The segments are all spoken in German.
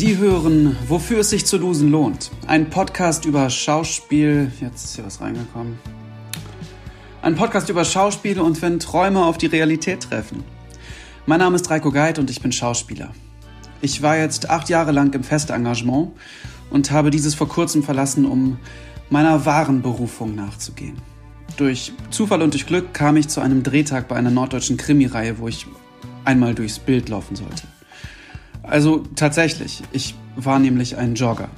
Sie hören, wofür es sich zu losen lohnt. Ein Podcast über Schauspiel. Jetzt ist hier was reingekommen. Ein Podcast über Schauspiel und wenn Träume auf die Realität treffen. Mein Name ist Reiko Geit und ich bin Schauspieler. Ich war jetzt acht Jahre lang im Festengagement und habe dieses vor kurzem verlassen, um meiner wahren Berufung nachzugehen. Durch Zufall und durch Glück kam ich zu einem Drehtag bei einer norddeutschen Krimireihe, wo ich einmal durchs Bild laufen sollte. Also tatsächlich, ich war nämlich ein Jogger.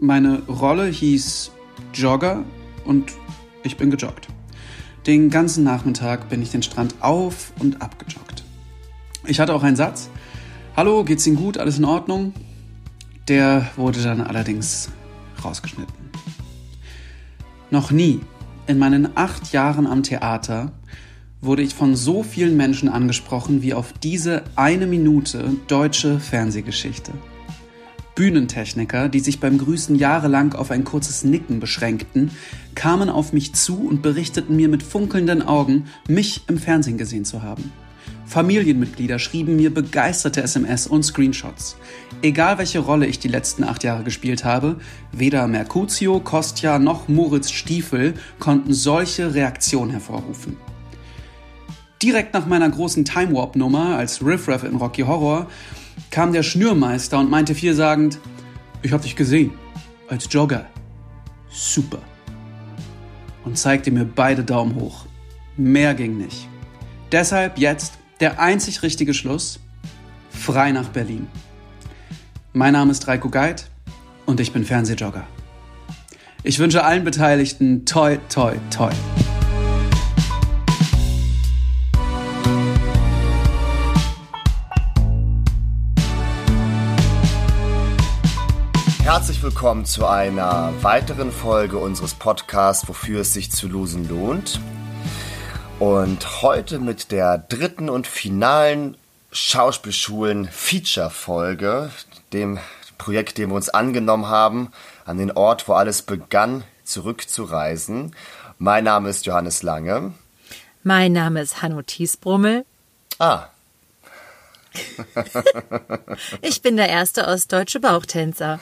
Meine Rolle hieß Jogger und ich bin gejoggt. Den ganzen Nachmittag bin ich den Strand auf und ab gejoggt. Ich hatte auch einen Satz. Hallo, geht's Ihnen gut? Alles in Ordnung? Der wurde dann allerdings rausgeschnitten. Noch nie in meinen acht Jahren am Theater wurde ich von so vielen Menschen angesprochen wie auf diese eine Minute deutsche Fernsehgeschichte. Bühnentechniker, die sich beim Grüßen jahrelang auf ein kurzes Nicken beschränkten, kamen auf mich zu und berichteten mir mit funkelnden Augen, mich im Fernsehen gesehen zu haben. Familienmitglieder schrieben mir begeisterte SMS und Screenshots. Egal welche Rolle ich die letzten acht Jahre gespielt habe, weder Mercutio, Kostja noch Moritz Stiefel konnten solche Reaktionen hervorrufen. Direkt nach meiner großen Time Warp Nummer als Riff Raff in Rocky Horror kam der Schnürmeister und meinte vielsagend, ich hab dich gesehen, als Jogger. Super. Und zeigte mir beide Daumen hoch. Mehr ging nicht. Deshalb jetzt der einzig richtige Schluss. Frei nach Berlin. Mein Name ist Reiko Geit und ich bin Fernsehjogger. Ich wünsche allen Beteiligten toi, toi, toi. Herzlich willkommen zu einer weiteren Folge unseres Podcasts, wofür es sich zu losen lohnt. Und heute mit der dritten und finalen Schauspielschulen-Feature-Folge, dem Projekt, dem wir uns angenommen haben, an den Ort, wo alles begann, zurückzureisen. Mein Name ist Johannes Lange. Mein Name ist Hanno Thiesbrummel. Ah. ich bin der erste ostdeutsche Bauchtänzer.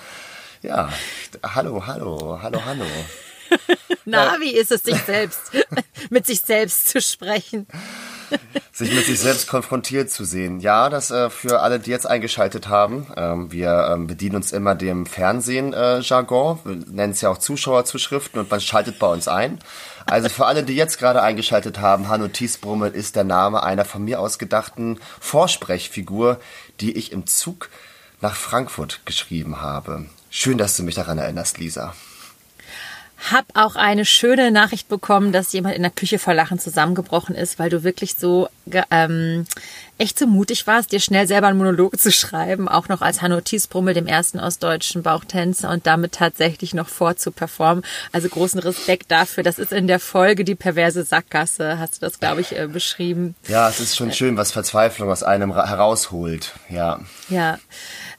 Ja, hallo, hallo, hallo, hallo. Na, wie ist es, sich selbst, mit sich selbst zu sprechen? sich mit sich selbst konfrontiert zu sehen. Ja, das äh, für alle, die jetzt eingeschaltet haben. Ähm, wir ähm, bedienen uns immer dem Fernsehen-Jargon. Äh, wir nennen es ja auch Zuschauerzuschriften und man schaltet bei uns ein. Also für alle, die jetzt gerade eingeschaltet haben, Hanno Thiesbrummel ist der Name einer von mir ausgedachten Vorsprechfigur, die ich im Zug nach Frankfurt geschrieben habe. Schön, dass du mich daran erinnerst, Lisa. Hab auch eine schöne Nachricht bekommen, dass jemand in der Küche vor Lachen zusammengebrochen ist, weil du wirklich so ähm, echt so mutig warst, dir schnell selber einen Monolog zu schreiben, auch noch als Hanno Thiesbrummel, dem ersten ostdeutschen Bauchtänzer und damit tatsächlich noch vorzuperformen. Also großen Respekt dafür. Das ist in der Folge die perverse Sackgasse, hast du das, glaube ich, äh, beschrieben. Ja, es ist schon schön, was Verzweiflung aus einem herausholt. Ja. Ja.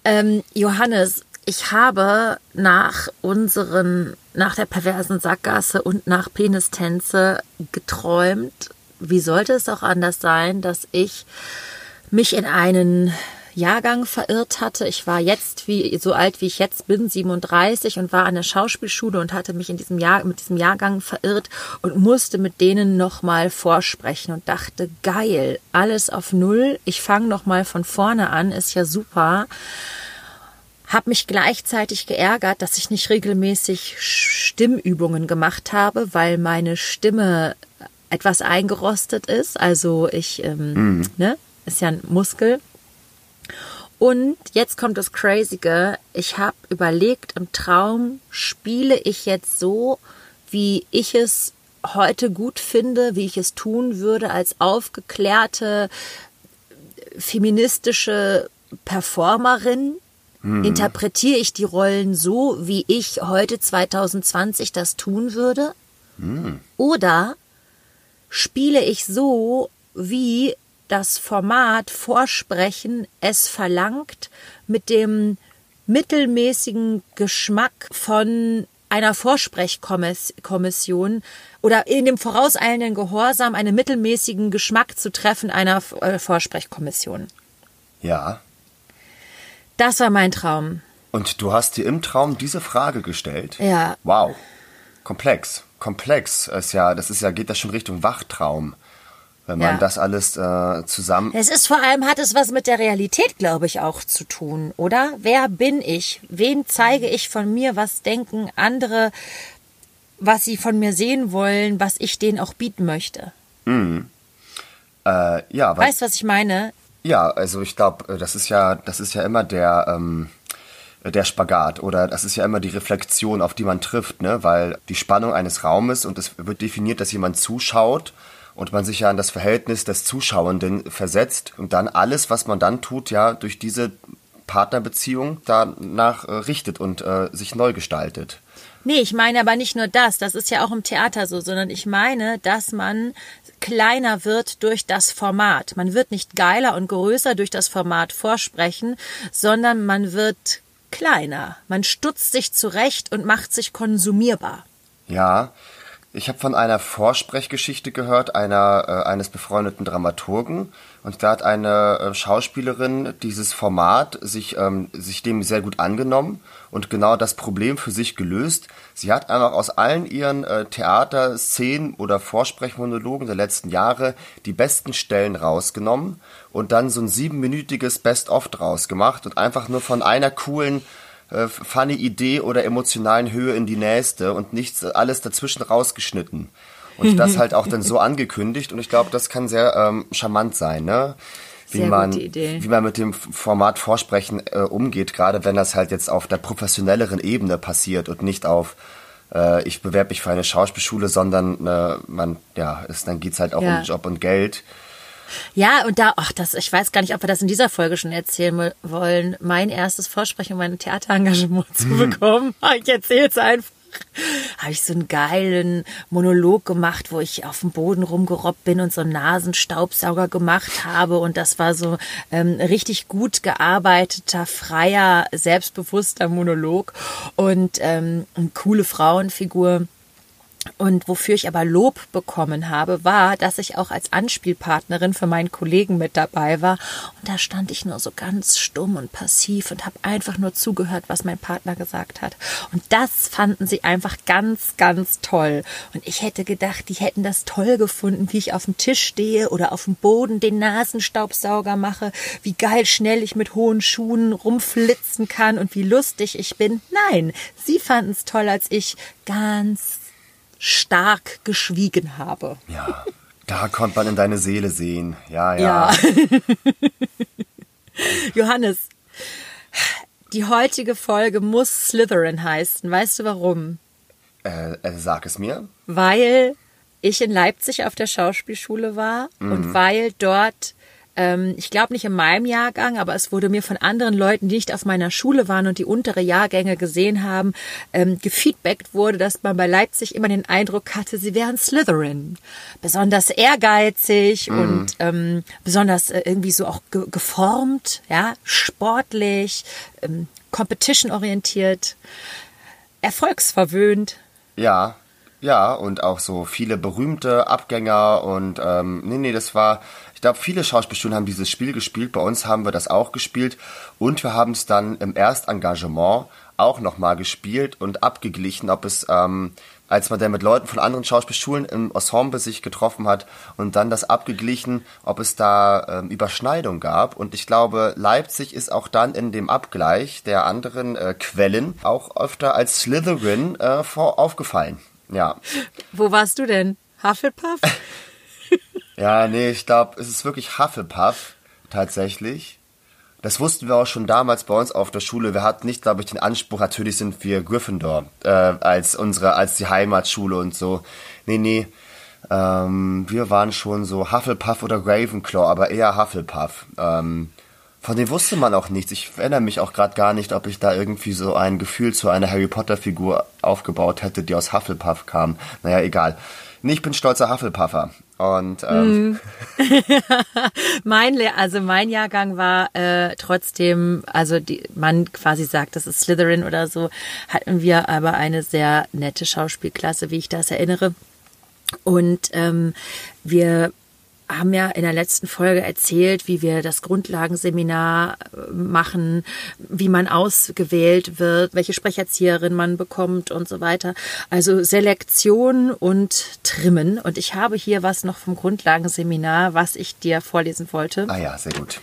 Ähm, Johannes, ich habe nach unseren, nach der perversen Sackgasse und nach Penistänze geträumt. Wie sollte es auch anders sein, dass ich mich in einen Jahrgang verirrt hatte. Ich war jetzt wie so alt wie ich jetzt bin, 37 und war an der Schauspielschule und hatte mich in diesem Jahr mit diesem Jahrgang verirrt und musste mit denen noch mal vorsprechen und dachte geil, alles auf null. Ich fange noch mal von vorne an, ist ja super habe mich gleichzeitig geärgert, dass ich nicht regelmäßig Stimmübungen gemacht habe, weil meine Stimme etwas eingerostet ist. Also ich, ähm, mhm. ne, ist ja ein Muskel. Und jetzt kommt das Crazige. Ich habe überlegt, im Traum spiele ich jetzt so, wie ich es heute gut finde, wie ich es tun würde als aufgeklärte feministische Performerin, Mhm. Interpretiere ich die Rollen so, wie ich heute 2020 das tun würde? Mhm. Oder spiele ich so, wie das Format Vorsprechen es verlangt, mit dem mittelmäßigen Geschmack von einer Vorsprechkommission oder in dem vorauseilenden Gehorsam einen mittelmäßigen Geschmack zu treffen einer äh, Vorsprechkommission. Ja. Das war mein Traum. Und du hast dir im Traum diese Frage gestellt? Ja. Wow. Komplex. Komplex. Ist ja, das ist ja, geht das schon Richtung Wachtraum. Wenn man Ja. das alles äh, zusammen. Es ist vor allem, hat es was mit der Realität, glaube ich, auch zu tun, oder? Wer bin ich? Wen zeige ich von mir? Was denken andere, was sie von mir sehen wollen, was ich denen auch bieten möchte? Äh, ja, Weißt du, was ich meine? Ja, also ich glaube, das ist ja, das ist ja immer der, ähm, der Spagat oder das ist ja immer die Reflexion, auf die man trifft, ne? Weil die Spannung eines Raumes und es wird definiert, dass jemand zuschaut und man sich ja an das Verhältnis des Zuschauenden versetzt und dann alles, was man dann tut, ja durch diese Partnerbeziehung danach äh, richtet und äh, sich neu gestaltet. Nee, ich meine aber nicht nur das, das ist ja auch im Theater so, sondern ich meine, dass man kleiner wird durch das Format. Man wird nicht geiler und größer durch das Format vorsprechen, sondern man wird kleiner. Man stutzt sich zurecht und macht sich konsumierbar. Ja, ich habe von einer Vorsprechgeschichte gehört, einer äh, eines befreundeten Dramaturgen, und da hat eine äh, Schauspielerin dieses Format sich ähm, sich dem sehr gut angenommen und genau das Problem für sich gelöst. Sie hat einfach aus allen ihren äh, Theaterszenen oder Vorsprechmonologen der letzten Jahre die besten Stellen rausgenommen und dann so ein siebenminütiges Best-of draus gemacht und einfach nur von einer coolen äh, funny Idee oder emotionalen Höhe in die nächste und nichts, alles dazwischen rausgeschnitten. Und das halt auch dann so angekündigt und ich glaube, das kann sehr ähm, charmant sein, ne? Wie Sehr man, wie man mit dem Format Vorsprechen äh, umgeht, gerade wenn das halt jetzt auf der professionelleren Ebene passiert und nicht auf äh, ich bewerbe mich für eine Schauspielschule, sondern äh, man, ja, es, dann geht's halt auch Ja. um Job und Geld. Ja, und da, ach, das, ich weiß gar nicht, ob wir das in dieser Folge schon erzählen wo- wollen, mein erstes Vorsprechen, um mein Theaterengagement zu bekommen. Ich erzähle es einfach. Habe ich so einen geilen Monolog gemacht, wo ich auf dem Boden rumgerobbt bin und so einen Nasenstaubsauger gemacht habe. Und das war so ähm, richtig gut gearbeiteter, freier, selbstbewusster Monolog und ähm, eine coole Frauenfigur. Und wofür ich aber Lob bekommen habe, war, dass ich auch als Anspielpartnerin für meinen Kollegen mit dabei war. Und da stand ich nur so ganz stumm und passiv und habe einfach nur zugehört, was mein Partner gesagt hat. Und das fanden sie einfach ganz, ganz toll. Und ich hätte gedacht, die hätten das toll gefunden, wie ich auf dem Tisch stehe oder auf dem Boden den Nasenstaubsauger mache, wie geil schnell ich mit hohen Schuhen rumflitzen kann und wie lustig ich bin. Nein, sie fanden es toll, als ich ganz stark geschwiegen habe. Ja, da konnte man in deine Seele sehen. Ja, ja. Ja. Johannes, die heutige Folge muss Slytherin heißen. Weißt du warum? Äh, äh, sag es mir. Weil ich in Leipzig auf der Schauspielschule war und weil dort, ähm, ich glaube nicht in meinem Jahrgang, aber es wurde mir von anderen Leuten, die nicht auf meiner Schule waren und die untere Jahrgänge gesehen haben, ähm, gefeedbackt wurde, dass man bei Leipzig immer den Eindruck hatte, sie wären Slytherin. Besonders ehrgeizig und ähm, besonders äh, irgendwie so auch ge geformt, ja, sportlich, ähm, competition-orientiert, erfolgsverwöhnt. Ja, ja, und auch so viele berühmte Abgänger und ähm, nee, nee, das war, ich glaube, viele Schauspielschulen haben dieses Spiel gespielt, bei uns haben wir das auch gespielt und wir haben es dann im Erstengagement auch nochmal gespielt und abgeglichen, ob es, ähm, als man dann mit Leuten von anderen Schauspielschulen im Ensemble sich getroffen hat und dann das abgeglichen, ob es da ähm, Überschneidung gab. Und ich glaube, Leipzig ist auch dann in dem Abgleich der anderen äh, Quellen auch öfter als Slytherin äh, vor aufgefallen. Ja. Wo warst du denn? Hufflepuff? Ja, nee, ich glaube, es ist wirklich Hufflepuff, tatsächlich. Das wussten wir auch schon damals bei uns auf der Schule. Wir hatten nicht, glaube ich, den Anspruch, natürlich sind wir Gryffindor, äh, als unsere, als die Heimatschule und so. Nee, nee. Ähm, wir waren schon so Hufflepuff oder Ravenclaw, aber eher Hufflepuff. Ähm, von dem wusste man auch nichts. Ich erinnere mich auch gerade gar nicht, ob ich da irgendwie so ein Gefühl zu einer Harry Potter Figur aufgebaut hätte, die aus Hufflepuff kam. Naja, egal. Nee, ich bin stolzer Hufflepuffer. Und ähm, Mein, Le also mein Jahrgang war äh, trotzdem, also die, man quasi sagt, das ist Slytherin oder so, hatten wir aber eine sehr nette Schauspielklasse, wie ich das erinnere. Und ähm, wir haben ja in der letzten Folge erzählt, wie wir das Grundlagenseminar äh, machen, wie man ausgewählt wird, welche Sprecherzieherin man bekommt und so weiter. Also Selektion und Trimmen. Und ich habe hier was noch vom Grundlagenseminar, was ich dir vorlesen wollte. Ah ja, sehr gut.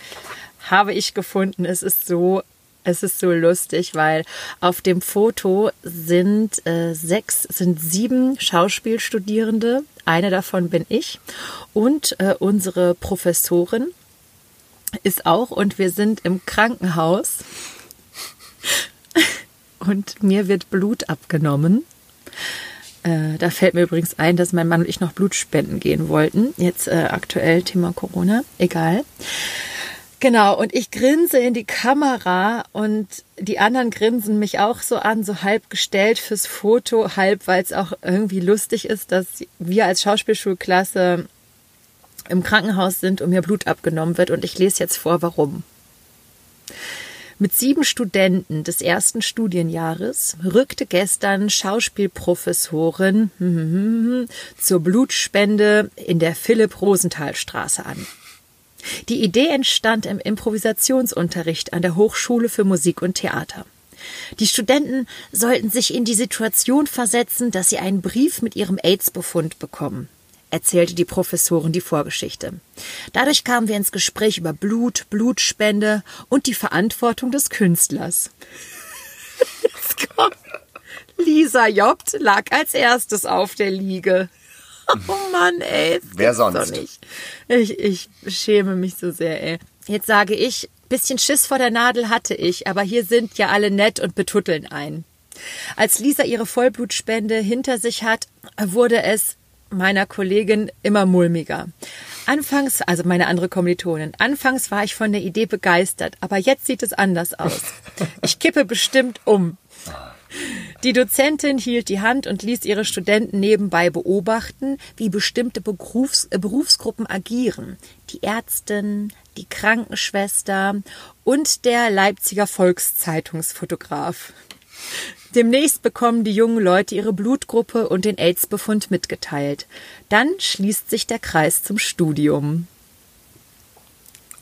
Habe ich gefunden. Es ist so es ist so lustig, weil auf dem Foto sind äh, sechs, sind sieben Schauspielstudierende. Eine davon bin ich und äh, unsere Professorin ist auch und wir sind im Krankenhaus und mir wird Blut abgenommen. Äh, da fällt mir übrigens ein, dass mein Mann und ich noch Blut spenden gehen wollten. Jetzt äh, aktuell Thema Corona, egal. Genau, und ich grinse in die Kamera und die anderen grinsen mich auch so an, so halb gestellt fürs Foto, halb, weil es auch irgendwie lustig ist, dass wir als Schauspielschulklasse im Krankenhaus sind und mir Blut abgenommen wird. Und ich lese jetzt vor, warum. Mit sieben Studenten des ersten Studienjahres rückte gestern Schauspielprofessorin zur Blutspende in der Philipp-Rosenthal-Straße an. Die Idee entstand im Improvisationsunterricht an der Hochschule für Musik und Theater. Die Studenten sollten sich in die Situation versetzen, dass sie einen Brief mit ihrem AIDS-Befund bekommen, erzählte die Professorin die Vorgeschichte. Dadurch kamen wir ins Gespräch über Blut, Blutspende und die Verantwortung des Künstlers. Lisa Jobt lag als erstes auf der Liege. Oh Mann, ey. Wer sonst? Ich, ich schäme mich so sehr, ey. Jetzt sage ich, bisschen Schiss vor der Nadel hatte ich, aber hier sind ja alle nett und betutteln ein. Als Lisa ihre Vollblutspende hinter sich hat, wurde es meiner Kollegin immer mulmiger. Anfangs, also meine andere Kommilitonin, anfangs war ich von der Idee begeistert, aber jetzt sieht es anders aus. Ich kippe bestimmt um. Die Dozentin hielt die Hand und ließ ihre Studenten nebenbei beobachten, wie bestimmte Berufs äh, Berufsgruppen agieren. Die Ärztin, die Krankenschwester und der Leipziger Volkszeitungsfotograf. Demnächst bekommen die jungen Leute ihre Blutgruppe und den AIDS-Befund mitgeteilt. Dann schließt sich der Kreis zum Studium.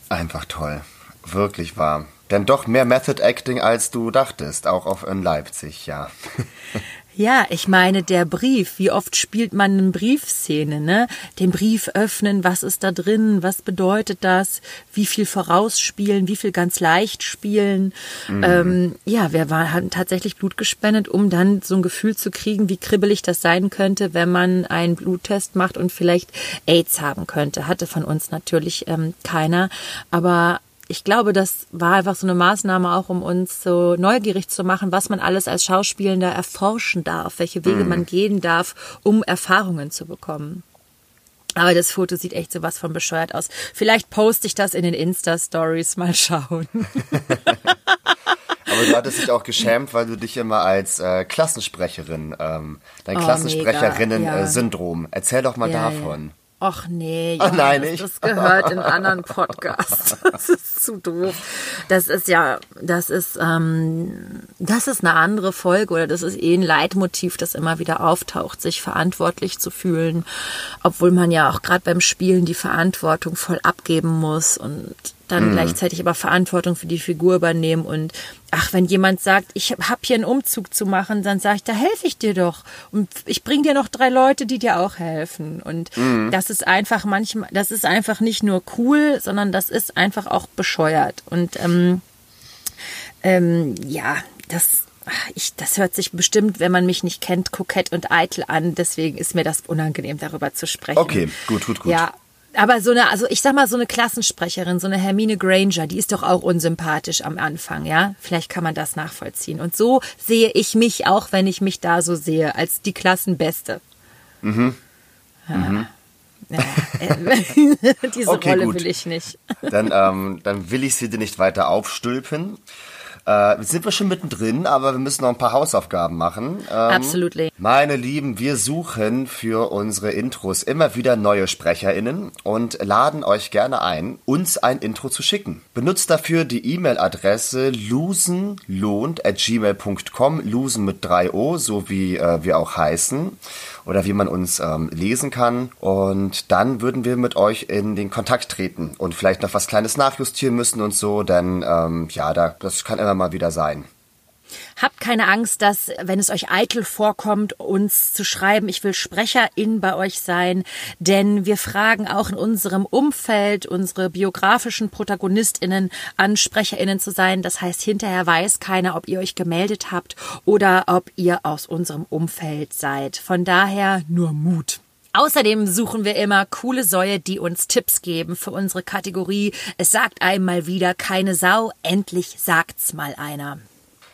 Einfach toll. Wirklich wahr. Denn doch mehr Method Acting, als du dachtest, auch auf in Leipzig, ja. Ja, ich meine, der Brief, wie oft spielt man eine Briefszene, ne? Den Brief öffnen, was ist da drin, was bedeutet das, wie viel vorausspielen, wie viel ganz leicht spielen. Mhm. Ähm, ja, wir war, haben tatsächlich Blut gespendet, um dann so ein Gefühl zu kriegen, wie kribbelig das sein könnte, wenn man einen Bluttest macht und vielleicht AIDS haben könnte. Hatte von uns natürlich ähm, keiner, aber ich glaube, das war einfach so eine Maßnahme auch, um uns so neugierig zu machen, was man alles als Schauspielender erforschen darf, welche Wege mhm. man gehen darf, um Erfahrungen zu bekommen. Aber das Foto sieht echt so was von bescheuert aus. Vielleicht poste ich das in den Insta-Stories, mal schauen. Aber du hattest dich auch geschämt, weil du dich immer als äh, Klassensprecherin, ähm, dein oh, Klassensprecherinnen-Syndrom. Ja. Erzähl doch mal ja, davon. Ja. Ach nee, Ach, nein, nicht. das gehört in anderen Podcasts. Das ist zu doof. Das ist ja, das ist, ähm, das ist eine andere Folge oder das ist eh ein Leitmotiv, das immer wieder auftaucht, sich verantwortlich zu fühlen, obwohl man ja auch gerade beim Spielen die Verantwortung voll abgeben muss und dann mhm. gleichzeitig aber Verantwortung für die Figur übernehmen und ach, wenn jemand sagt, ich habe hier einen Umzug zu machen, dann sage ich, da helfe ich dir doch und ich bringe dir noch drei Leute, die dir auch helfen und mhm. das ist einfach manchmal, das ist einfach nicht nur cool, sondern das ist einfach auch bescheuert und ähm, ähm, ja, das ich, das hört sich bestimmt, wenn man mich nicht kennt, kokett und eitel an. Deswegen ist mir das unangenehm, darüber zu sprechen. Okay, gut, gut, gut. Ja, aber so eine, also ich sag mal, so eine Klassensprecherin, so eine Hermine Granger, die ist doch auch unsympathisch am Anfang, ja? Vielleicht kann man das nachvollziehen. Und so sehe ich mich auch, wenn ich mich da so sehe, als die Klassenbeste. Mhm. Ja. Mhm. Ja, äh, diese okay, Rolle gut. will ich nicht. Dann, ähm, dann will ich sie dir nicht weiter aufstülpen. Äh, sind wir schon mittendrin, aber wir müssen noch ein paar Hausaufgaben machen. Ähm, Absolutely. Meine Lieben, wir suchen für unsere Intros immer wieder neue SprecherInnen und laden euch gerne ein, uns ein Intro zu schicken. Benutzt dafür die E-Mail-Adresse losenlohnt at gmail.com, losen mit 3 O, so wie äh, wir auch heißen. Oder wie man uns ähm, lesen kann. Und dann würden wir mit euch in den Kontakt treten und vielleicht noch was Kleines nachjustieren müssen und so, denn ähm, ja, da, das kann immer mal wieder sein. Habt keine Angst, dass, wenn es euch eitel vorkommt, uns zu schreiben, ich will Sprecherin bei euch sein, denn wir fragen auch in unserem Umfeld unsere biografischen ProtagonistInnen an, SprecherInnen zu sein. Das heißt, hinterher weiß keiner, ob ihr euch gemeldet habt oder ob ihr aus unserem Umfeld seid. Von daher nur Mut. Außerdem suchen wir immer coole Säue, die uns Tipps geben für unsere Kategorie. Es sagt einmal wieder keine Sau, endlich sagt's mal einer.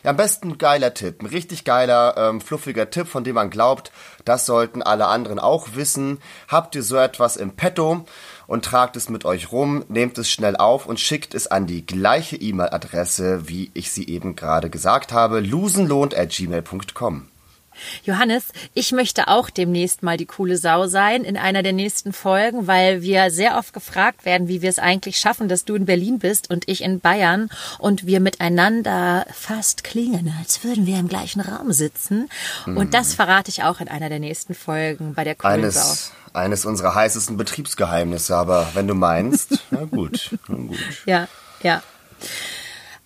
Ja, am besten ein geiler Tipp, ein richtig geiler, ähm, fluffiger Tipp, von dem man glaubt, das sollten alle anderen auch wissen. Habt ihr so etwas im Petto und tragt es mit euch rum, nehmt es schnell auf und schickt es an die gleiche E-Mail-Adresse, wie ich sie eben gerade gesagt habe, losenlohnt@gmail.com. Johannes, ich möchte auch demnächst mal die coole Sau sein in einer der nächsten Folgen, weil wir sehr oft gefragt werden, wie wir es eigentlich schaffen, dass du in Berlin bist und ich in Bayern und wir miteinander fast klingen, als würden wir im gleichen Raum sitzen. Und das verrate ich auch in einer der nächsten Folgen bei der coolen Eines, Sau. eines unserer heißesten Betriebsgeheimnisse, aber wenn du meinst, na gut, na gut. Ja, ja.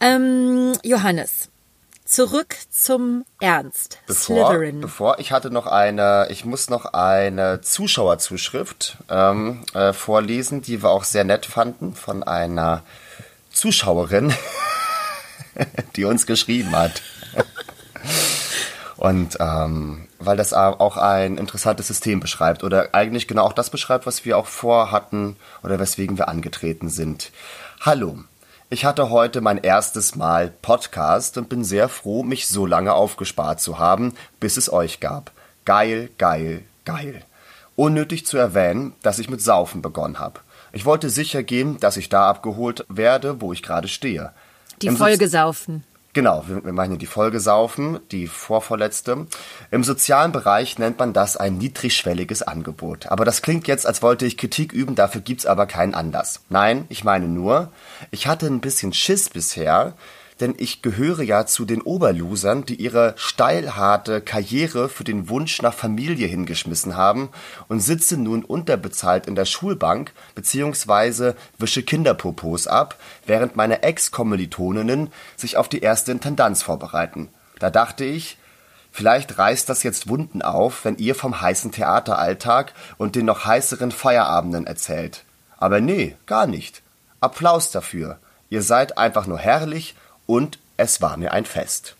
Ähm, Johannes, zurück zum Ernst. Bevor, Slytherin. bevor ich hatte noch eine, ich muss noch eine Zuschauerzuschrift ähm, äh, vorlesen, die wir auch sehr nett fanden von einer Zuschauerin, die uns geschrieben hat. Und ähm, weil das auch ein interessantes System beschreibt oder eigentlich genau auch das beschreibt, was wir auch vorhatten oder weswegen wir angetreten sind. Hallo, ich hatte heute mein erstes Mal Podcast und bin sehr froh, mich so lange aufgespart zu haben, bis es euch gab. Geil, geil, geil. Unnötig zu erwähnen, dass ich mit Saufen begonnen habe. Ich wollte sicher gehen, dass ich da abgeholt werde, wo ich gerade stehe. Die Im Folge saufen. Genau, wir, wir meinen die Folge Saufen, die vorvorletzte. Im sozialen Bereich nennt man das ein niedrigschwelliges Angebot. Aber das klingt jetzt, als wollte ich Kritik üben, dafür gibt's aber keinen Anlass. Nein, ich meine nur, ich hatte ein bisschen Schiss bisher, denn ich gehöre ja zu den Oberlosern, die ihre steilharte Karriere für den Wunsch nach Familie hingeschmissen haben und sitze nun unterbezahlt in der Schulbank beziehungsweise wische Kinderpopos ab, während meine Ex-Kommilitoninnen sich auf die erste Intendanz vorbereiten. Da dachte ich, Vielleicht reißt das jetzt Wunden auf, wenn ihr vom heißen Theateralltag und den noch heißeren Feierabenden erzählt. Aber nee, gar nicht. Applaus dafür. Ihr seid einfach nur herrlich und es war mir ein Fest.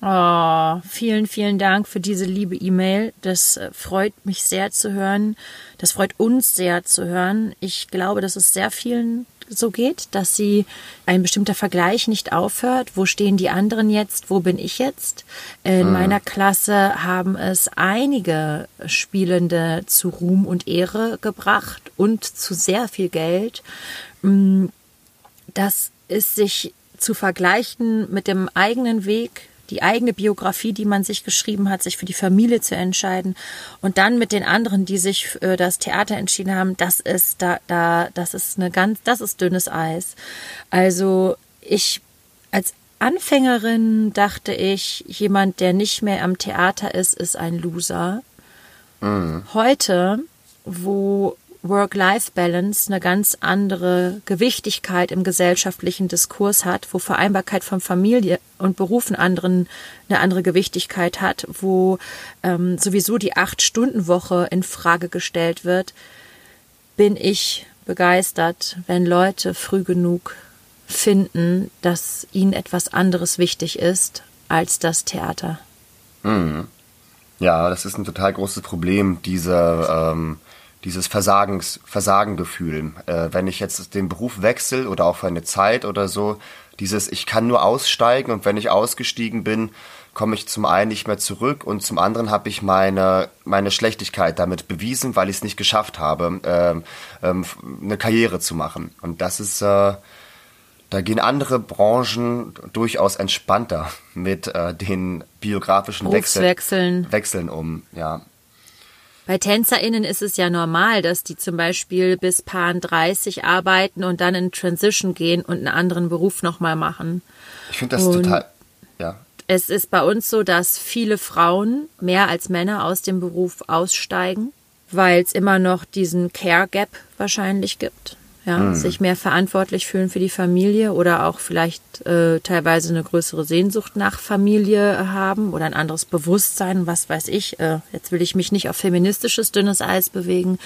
Oh, vielen, vielen Dank für diese liebe E-Mail. Das äh, freut mich sehr zu hören. Das freut uns sehr zu hören. Ich glaube, dass es sehr vielen so geht, dass sie ein bestimmter Vergleich nicht aufhört. Wo stehen die anderen jetzt? Wo bin ich jetzt? In meiner Klasse haben es einige Spielende zu Ruhm und Ehre gebracht und zu sehr viel Geld. Mm, Das ist sich zu vergleichen mit dem eigenen Weg, die eigene Biografie, die man sich geschrieben hat, sich für die Familie zu entscheiden und dann mit den anderen, die sich für das Theater entschieden haben, das ist da, da, das ist eine ganz, das ist dünnes Eis. Also ich als Anfängerin dachte ich, jemand, der nicht mehr am Theater ist, ist ein Loser. Heute, wo Work-Life-Balance eine ganz andere Gewichtigkeit im gesellschaftlichen Diskurs hat, wo Vereinbarkeit von Familie und Beruf einen anderen, eine andere Gewichtigkeit hat, wo ähm, sowieso die Acht-Stunden-Woche in Frage gestellt wird, bin ich begeistert, wenn Leute früh genug finden, dass ihnen etwas anderes wichtig ist als das Theater. Ja, das ist ein total großes Problem, diese, ähm, dieses Versagens, Versagengefühl. Äh, wenn ich jetzt den Beruf wechsle oder auch für eine Zeit oder so, dieses ich kann nur aussteigen und wenn ich ausgestiegen bin, komme ich zum einen nicht mehr zurück und zum anderen habe ich meine, meine Schlechtigkeit damit bewiesen, weil ich es nicht geschafft habe, ähm, ähm, eine Karriere zu machen. Und das ist, äh, da gehen andere Branchen durchaus entspannter mit äh, den biografischen Wechsel. Wechseln um. Ja, Bei TänzerInnen ist es ja normal, dass die zum Beispiel bis Paar 30 arbeiten und dann in Transition gehen und einen anderen Beruf nochmal machen. ich finde das Und- total. Ja, Es ist bei uns so, dass viele Frauen mehr als Männer aus dem Beruf aussteigen, weil es immer noch diesen Care Gap wahrscheinlich gibt ja, mhm. sich mehr verantwortlich fühlen für die Familie oder auch vielleicht äh, teilweise eine größere Sehnsucht nach Familie haben oder ein anderes Bewusstsein, was weiß ich. Äh, jetzt will ich mich nicht auf feministisches dünnes Eis bewegen.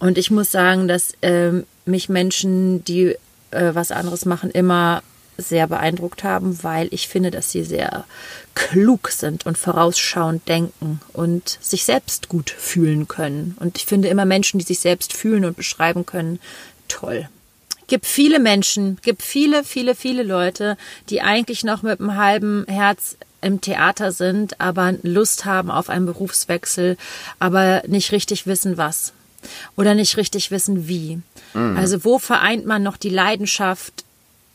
Und ich muss sagen, dass äh, mich Menschen, die äh, was anderes machen, immer sehr beeindruckt haben, weil ich finde, dass sie sehr klug sind und vorausschauend denken und sich selbst gut fühlen können. Und ich finde immer Menschen, die sich selbst fühlen und beschreiben können, toll. Gibt viele Menschen, gibt viele, viele, viele Leute, die eigentlich noch mit einem halben Herz im Theater sind, aber Lust haben auf einen Berufswechsel, aber nicht richtig wissen, was. Oder nicht richtig wissen, wie. Mhm. Also wo vereint man noch die Leidenschaft,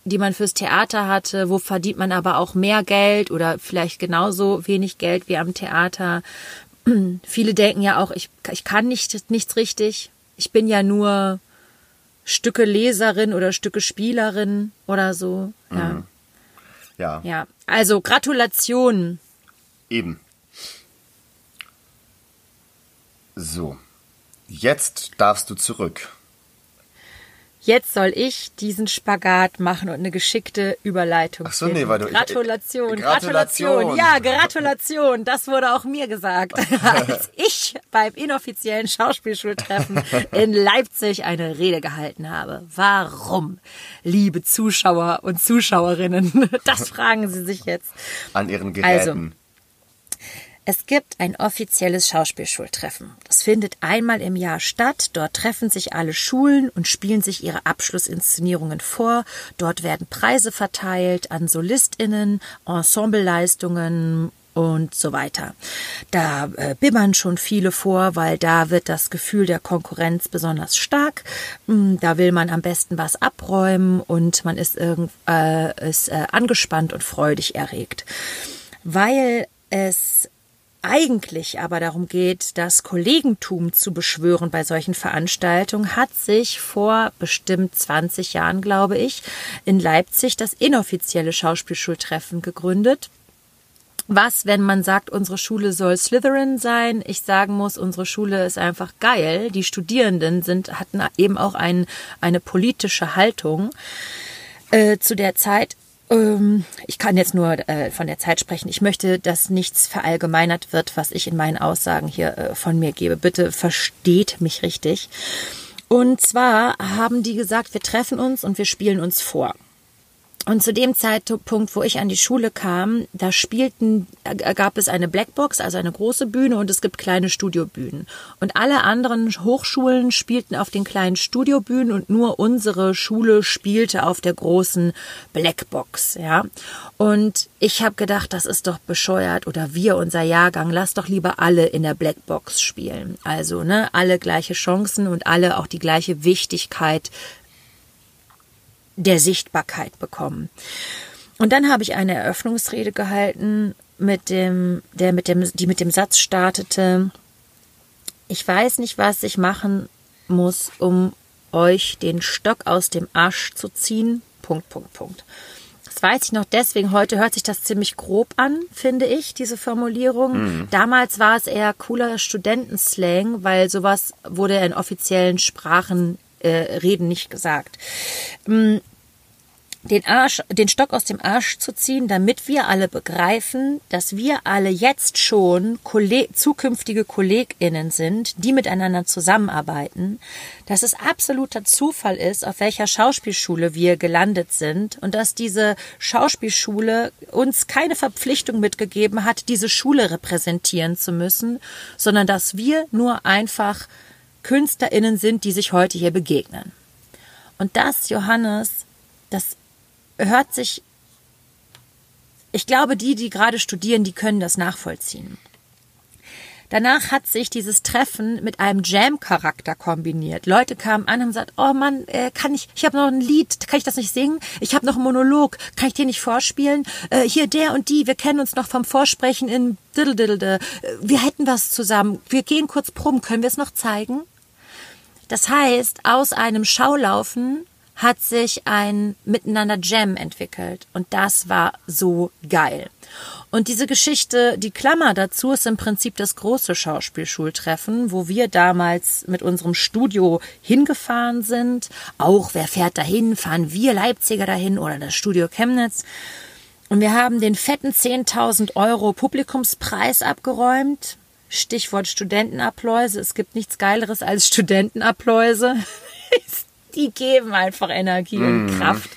die man fürs Theater hatte? Wo verdient man aber auch mehr Geld oder vielleicht genauso wenig Geld wie am Theater? Viele denken ja auch, ich, ich kann nicht, nichts richtig. Ich bin ja nur Stücke Leserin oder Stücke Spielerin oder so. Ja. Mhm. Ja. Ja. Also Gratulation. Eben. So. Jetzt darfst du zurück. Jetzt soll ich diesen Spagat machen und eine geschickte Überleitung. Ach so, nee, weil du Gratulation, ich, Gratulation, Gratulation. Ja, Gratulation. Das wurde auch mir gesagt, als ich beim inoffiziellen Schauspielschultreffen in Leipzig eine Rede gehalten habe. Warum, liebe Zuschauer und Zuschauerinnen? Das fragen Sie sich jetzt. An Ihren Geräten. Also, es gibt ein offizielles Schauspielschultreffen. Das findet einmal im Jahr statt. Dort treffen sich alle Schulen und spielen sich ihre Abschlussinszenierungen vor. Dort werden Preise verteilt an Solistinnen, Ensembleleistungen und so weiter. Da äh, bibbern schon viele vor, weil da wird das Gefühl der Konkurrenz besonders stark. Hm, da will man am besten was abräumen und man ist, irgend, äh, ist äh, angespannt und freudig erregt. Weil es eigentlich aber darum geht, das Kollegentum zu beschwören bei solchen Veranstaltungen, hat sich vor bestimmt 20 Jahren, glaube ich, in Leipzig das inoffizielle Schauspielschultreffen gegründet. Was, wenn man sagt, unsere Schule soll Slytherin sein? Ich sagen muss, unsere Schule ist einfach geil. Die Studierenden sind, hatten eben auch ein, eine politische Haltung. Äh, zu der Zeit ich kann jetzt nur äh, von der Zeit sprechen. Ich möchte, dass nichts verallgemeinert wird, was ich in meinen Aussagen hier äh, von mir gebe. Bitte versteht mich richtig. Und zwar haben die gesagt, wir treffen uns und wir spielen uns vor. Und zu dem Zeitpunkt, wo ich an die Schule kam, da spielten, äh, gab es eine Blackbox, also eine große Bühne und es gibt kleine Studiobühnen. Und alle anderen Hochschulen spielten auf den kleinen Studiobühnen und nur unsere Schule spielte auf der großen Blackbox, ja. Und ich habe gedacht, das ist doch bescheuert oder wir, unser Jahrgang, lass doch lieber alle in der Blackbox spielen. Also, ne, alle gleiche Chancen und alle auch die gleiche Wichtigkeit der Sichtbarkeit bekommen. Und dann habe ich eine Eröffnungsrede gehalten, mit dem, der mit dem, die mit dem Satz startete, ich weiß nicht, was ich machen muss, um euch den Stock aus dem Arsch zu ziehen. Punkt, Punkt, Punkt. Das weiß ich noch deswegen. Heute hört sich das ziemlich grob an, finde ich, diese Formulierung. Mhm. Damals war es eher cooler Studentenslang, weil sowas wurde in offiziellen Sprachen äh, Reden nicht gesagt. Mm, den Arsch, den Stock aus dem Arsch zu ziehen, damit wir alle begreifen, dass wir alle jetzt schon Kolleg zukünftige KollegInnen sind, die miteinander zusammenarbeiten, dass es absoluter Zufall ist, auf welcher Schauspielschule wir gelandet sind und dass diese Schauspielschule uns keine Verpflichtung mitgegeben hat, diese Schule repräsentieren zu müssen, sondern dass wir nur einfach KünstlerInnen sind, die sich heute hier begegnen. Und das, Johannes, das hört sich, ich glaube, die, die gerade studieren, die können das nachvollziehen. Danach hat sich dieses Treffen mit einem Jam-Charakter kombiniert. Leute kamen an und haben gesagt, oh Mann, äh, kann ich, ich habe noch ein Lied, kann ich das nicht singen? Ich habe noch einen Monolog, kann ich dir nicht vorspielen? Äh, hier der und die, wir kennen uns noch vom Vorsprechen in Diddle Diddle. Wir hätten was zusammen. Wir gehen kurz proben, können wir es noch zeigen? Das heißt, aus einem Schaulaufen hat sich ein Miteinander Jam entwickelt. Und das war so geil. Und diese Geschichte, die Klammer dazu ist im Prinzip das große Schauspielschultreffen, wo wir damals mit unserem Studio hingefahren sind. Auch wer fährt dahin? Fahren wir Leipziger dahin oder das Studio Chemnitz? Und wir haben den fetten 10.000 Euro Publikumspreis abgeräumt. Stichwort Studentenabläuse. Es gibt nichts Geileres als Studentenabläuse. Die geben einfach Energie und mhm. Kraft.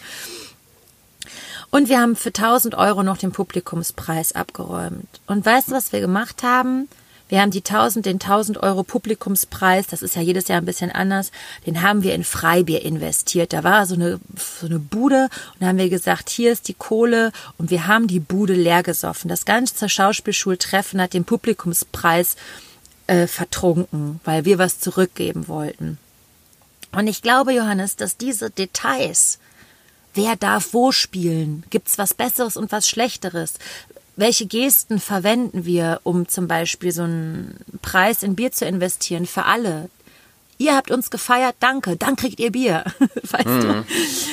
Und wir haben für 1000 Euro noch den Publikumspreis abgeräumt. Und weißt du, was wir gemacht haben? Wir haben die 1000, den 1000 Euro Publikumspreis, das ist ja jedes Jahr ein bisschen anders, den haben wir in Freibier investiert. Da war so eine, so eine Bude und da haben wir gesagt, hier ist die Kohle und wir haben die Bude leer gesoffen. Das ganze Schauspielschultreffen hat den Publikumspreis äh, vertrunken, weil wir was zurückgeben wollten. Und ich glaube, Johannes, dass diese Details, wer darf wo spielen, gibt's was Besseres und was Schlechteres, welche Gesten verwenden wir, um zum Beispiel so einen Preis in Bier zu investieren für alle? Ihr habt uns gefeiert, danke, dann kriegt ihr Bier. weißt mhm. du?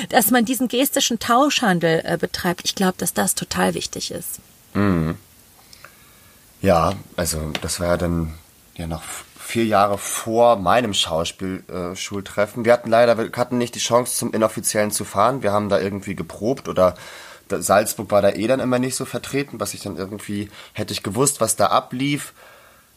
Dass man diesen gestischen Tauschhandel äh, betreibt, ich glaube, dass das total wichtig ist. Mhm. Ja, also das war ja dann ja noch vier Jahre vor meinem Schauspielschultreffen. wir hatten leider, wir hatten nicht die Chance, zum Inoffiziellen zu fahren. Wir haben da irgendwie geprobt oder Salzburg war da eh dann immer nicht so vertreten, was ich dann irgendwie, hätte ich gewusst, was da ablief,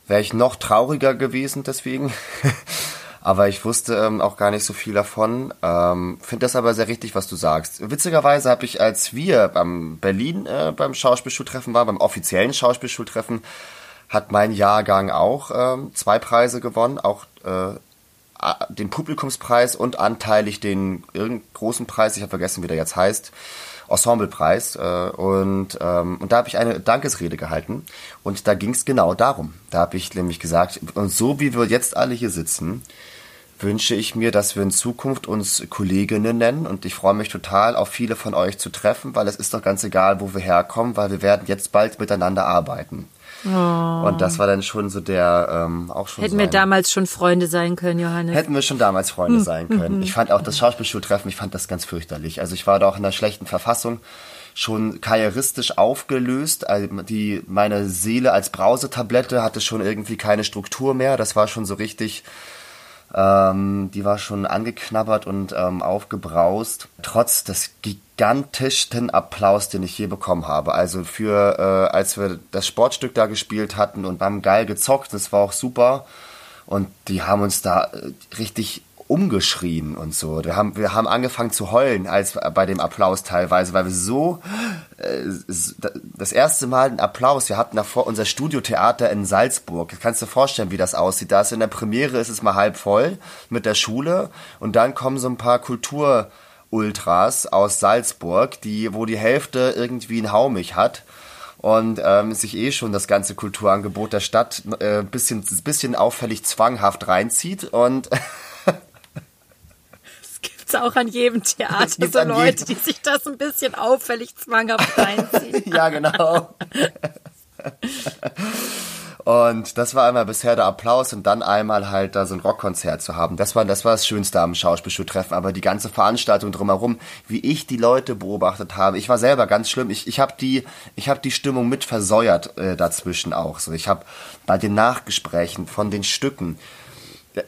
wäre ich noch trauriger gewesen deswegen. aber ich wusste ähm, auch gar nicht so viel davon. Ähm, Finde das aber sehr richtig, was du sagst. Witzigerweise habe ich, als wir beim Berlin äh, beim Schauspielschultreffen waren, beim offiziellen Schauspielschultreffen, hat mein Jahrgang auch ähm, zwei Preise gewonnen, auch äh, den Publikumspreis und anteilig den großen Preis, ich habe vergessen, wie der jetzt heißt, Ensemblepreis. Äh, und, ähm, und da habe ich eine Dankesrede gehalten und da ging es genau darum. Da habe ich nämlich gesagt, und so wie wir jetzt alle hier sitzen, wünsche ich mir, dass wir in Zukunft uns Kolleginnen nennen und ich freue mich total, auf viele von euch zu treffen, weil es ist doch ganz egal, wo wir herkommen, weil wir werden jetzt bald miteinander arbeiten. Oh. Und das war dann schon so der ähm, auch schon. Hätten so wir damals schon Freunde sein können, Johannes. Hätten wir schon damals Freunde hm. sein können. Ich fand auch das Schauspielschultreffen, ich fand das ganz fürchterlich. Also ich war da auch in einer schlechten Verfassung schon karrieristisch aufgelöst. Also die, meine Seele als Brausetablette hatte schon irgendwie keine Struktur mehr. Das war schon so richtig ähm, die war schon angeknabbert und ähm, aufgebraust. Trotz des gigantischsten Applaus, den ich je bekommen habe. Also für, äh, als wir das Sportstück da gespielt hatten und haben geil gezockt, das war auch super. Und die haben uns da äh, richtig umgeschrien und so. Wir haben, wir haben angefangen zu heulen als bei dem Applaus teilweise, weil wir so äh, das erste Mal einen Applaus. Wir hatten davor unser Studiotheater in Salzburg. Kannst du dir vorstellen, wie das aussieht? Da ist in der Premiere ist es mal halb voll mit der Schule und dann kommen so ein paar Kultur Ultras aus Salzburg, die, wo die Hälfte irgendwie einen Haumig hat und ähm, sich eh schon das ganze Kulturangebot der Stadt äh, bisschen, bisschen auffällig zwanghaft reinzieht und gibt's auch an jedem Theater so Leute, die sich das ein bisschen auffällig zwanghaft reinziehen. ja, genau. Und das war einmal bisher der Applaus und dann einmal halt da so ein Rockkonzert zu haben. Das war, das war das Schönste am Schauspielschultreffen. Aber die ganze Veranstaltung drumherum, wie ich die Leute beobachtet habe, ich war selber ganz schlimm. Ich, ich habe die, ich habe die Stimmung mit versäuert äh, dazwischen auch. So, ich habe bei den Nachgesprächen von den Stücken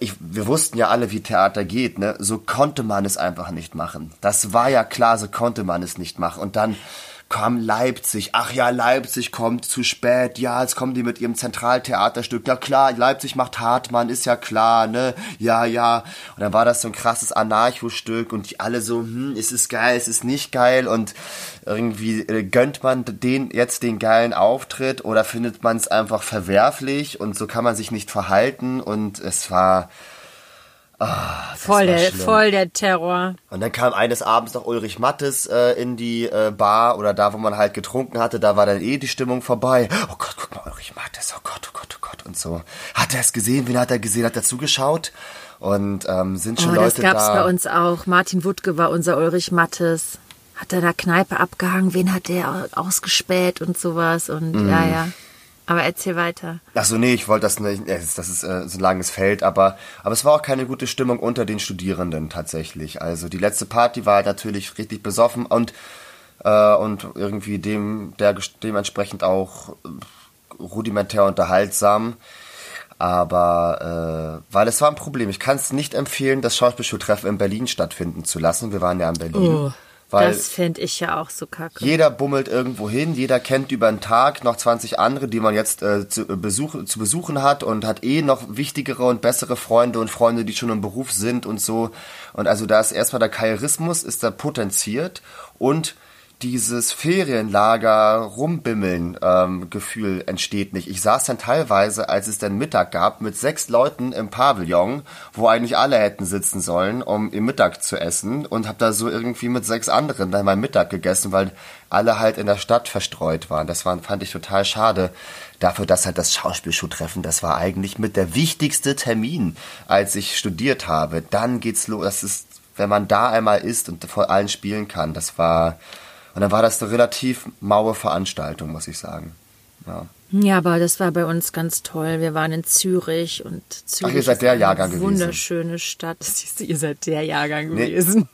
ich, wir wussten ja alle, wie Theater geht, ne? So konnte man es einfach nicht machen. Das war ja klar, so konnte man es nicht machen. Und dann kam Leipzig. Ach ja, Leipzig kommt zu spät. Ja, jetzt kommen die mit ihrem Zentraltheaterstück. Ja klar, Leipzig macht Hartmann, ist ja klar, ne? Ja, ja. Und dann war das so ein krasses Anarcho-Stück und die alle so, hm, ist es geil, ist es nicht geil und irgendwie äh, gönnt man den jetzt den geilen Auftritt oder findet man es einfach verwerflich und so kann man sich nicht verhalten und es war Ah, voll, der, voll der Terror. Und dann kam eines Abends noch Ulrich Mattes äh, in die äh, Bar oder da, wo man halt getrunken hatte, da war dann eh die Stimmung vorbei. Oh Gott, guck mal, Ulrich Mattes, oh Gott, oh Gott, oh Gott und so. Hat er es gesehen? Wen hat er gesehen? Hat er zugeschaut? Und ähm, sind schon oh, Leute da. Das gab's bei uns auch. Martin Wuttke war unser Ulrich Mattes. Hat er da Kneipe abgehangen? Wen hat der ausgespäht und sowas? Und mm. ja, ja. Aber erzähl weiter. Ach so, nee, ich wollte das nicht, das ist äh, so ein langes Feld, aber, aber es war auch keine gute Stimmung unter den Studierenden tatsächlich. Also die letzte Party war halt natürlich richtig besoffen und, äh, und irgendwie dem, der, dementsprechend auch äh, rudimentär unterhaltsam. Aber äh, weil es war ein Problem. Ich kann es nicht empfehlen, das Schauspielschultreffen in Berlin stattfinden zu lassen. Wir waren ja in Berlin. Oh. Weil das fände ich ja auch so kacke. Jeder bummelt irgendwo hin, jeder kennt über den Tag noch 20 andere, die man jetzt äh, zu, äh, besuch, zu besuchen hat und hat eh noch wichtigere und bessere Freunde und Freunde, die schon im Beruf sind und so. Und also da ist erstmal der Karrierismus, ist da potenziert und dieses Ferienlager rumbimmeln ähm, entsteht nicht. Ich saß dann teilweise, als es dann Mittag gab, mit sechs Leuten im Pavillon, wo eigentlich alle hätten sitzen sollen, um im Mittag zu essen und habe da so irgendwie mit sechs anderen dann mein Mittag gegessen, weil alle halt in der Stadt verstreut waren. Das war, fand ich total schade. Dafür, dass halt das Schauspielschuhtreffen, das war eigentlich mit der wichtigste Termin, als ich studiert habe. Dann geht's los. Das ist, wenn man da einmal ist und vor allen spielen kann, das war und dann war das eine relativ maue Veranstaltung, muss ich sagen. Ja. Ja, aber das war bei uns ganz toll. Wir waren in Zürich und Zürich Ach, ihr seid der Jahrgang eine gewesen. Wunderschöne Stadt. Siehst du, ihr seid der Jahrgang nee. gewesen.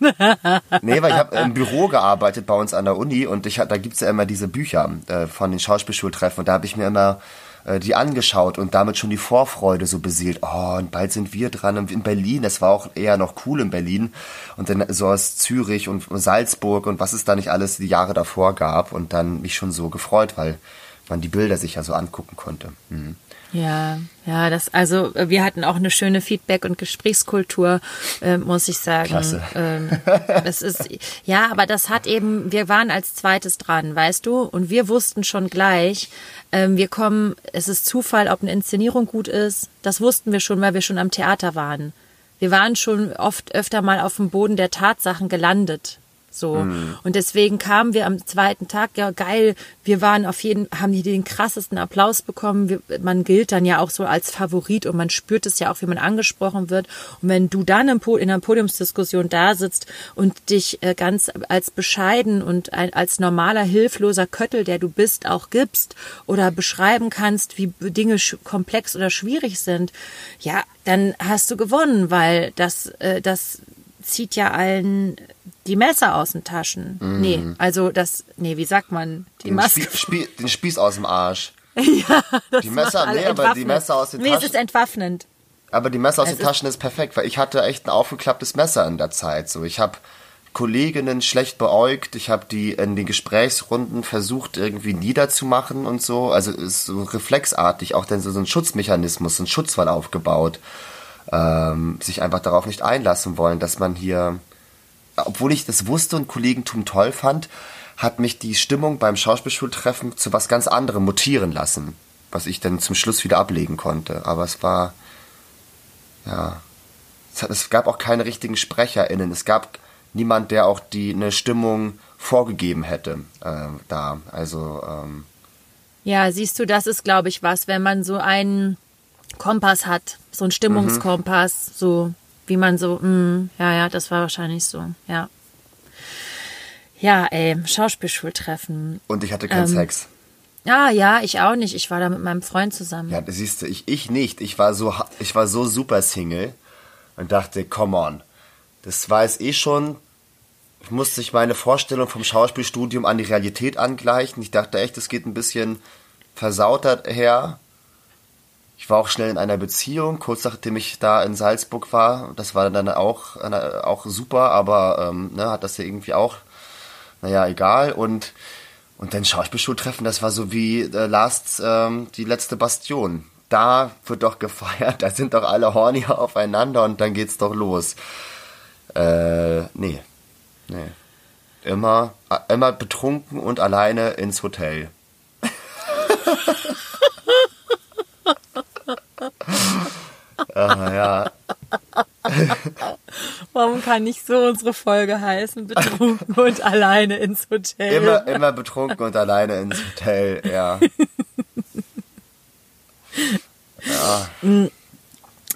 nee, weil ich habe im Büro gearbeitet bei uns an der Uni und ich, da gibt's ja immer diese Bücher äh, von den Schauspielschultreffen und da habe ich mir immer äh, die angeschaut und damit schon die Vorfreude so beseelt. Oh, und bald sind wir dran in Berlin. Das war auch eher noch cool in Berlin. Und dann so aus Zürich und Salzburg und was es da nicht alles die Jahre davor gab. Und dann mich schon so gefreut, weil man die Bilder sich ja so angucken konnte. Mhm. Ja, ja, das, also wir hatten auch eine schöne Feedback- und Gesprächskultur, äh, muss ich sagen. Klasse. Ähm, das ist, ja, aber das hat eben, wir waren als zweites dran, weißt du, und wir wussten schon gleich, ähm, wir kommen, es ist Zufall, ob eine Inszenierung gut ist. Das wussten wir schon, weil wir schon am Theater waren. Wir waren schon oft öfter mal auf dem Boden der Tatsachen gelandet. So. Mhm. Und deswegen kamen wir am zweiten Tag, ja geil, wir waren auf jeden, haben die den krassesten Applaus bekommen. Wir, man gilt dann ja auch so als Favorit und man spürt es ja auch, wie man angesprochen wird. Und wenn du dann in einer Podiumsdiskussion da sitzt und dich äh, ganz als bescheiden und ein, als normaler, hilfloser Köttel, der du bist, auch gibst oder beschreiben kannst, wie Dinge komplex oder schwierig sind, ja, dann hast du gewonnen, weil das, äh, das zieht ja allen die Messer aus den Taschen. Mm. Nee, also das, nee, wie sagt man? Die den Maske. Spie Spie den Spieß aus dem Arsch. ja, das die Messer, nee, aber die Messer aus den nee, Taschen. Nee, es ist entwaffnend. Aber die Messer aus es den Taschen ist perfekt, weil ich hatte echt ein aufgeklapptes Messer in der Zeit. So, ich habe Kolleginnen schlecht beäugt, ich habe die in den Gesprächsrunden versucht irgendwie niederzumachen und so. Also ist so reflexartig auch dann so, so ein Schutzmechanismus, so ein Schutzwall aufgebaut. Ähm, sich einfach darauf nicht einlassen wollen, dass man hier obwohl ich das wusste und Kollegentum toll fand, hat mich die Stimmung beim Schauspielschultreffen zu was ganz anderem mutieren lassen, was ich dann zum Schluss wieder ablegen konnte. Aber es war, ja, es, hat, es gab auch keine richtigen SprecherInnen. Es gab niemand, der auch die eine Stimmung vorgegeben hätte äh, da. Also ähm, ja, siehst du, das ist, glaube ich, was, wenn man so einen Kompass hat, so einen Stimmungskompass, mhm. so wie man so, mh, mm, ja, ja, das war wahrscheinlich so, ja. Ja, ey, Schauspielschultreffen. Und ich hatte keinen ähm, Sex. Ah, ja, ich auch nicht. Ich war da mit meinem Freund zusammen. Ja, das siehst du, ich, ich nicht. Ich war so, ich war so super Single und dachte, come on. Das weiß eh schon. Ich musste sich meine Vorstellung vom Schauspielstudium an die Realität angleichen. Ich dachte echt, es geht ein bisschen versauter her. Ich war auch schnell in einer Beziehung, kurz nachdem ich da in Salzburg war. Das war dann auch, auch super, aber ähm, ne, hat das ja irgendwie auch, naja, egal. Und, und dann Schauspielschultreffen, das war so wie äh, Last, ähm, die letzte Bastion. Da wird doch gefeiert, da sind doch alle horny aufeinander und dann geht's doch los. Äh, nee. Nee. Immer, immer betrunken und alleine ins Hotel. ah, ja. Warum kann nicht so unsere Folge heißen? Betrunken und alleine ins Hotel. Immer, immer betrunken und alleine ins Hotel, ja. ja.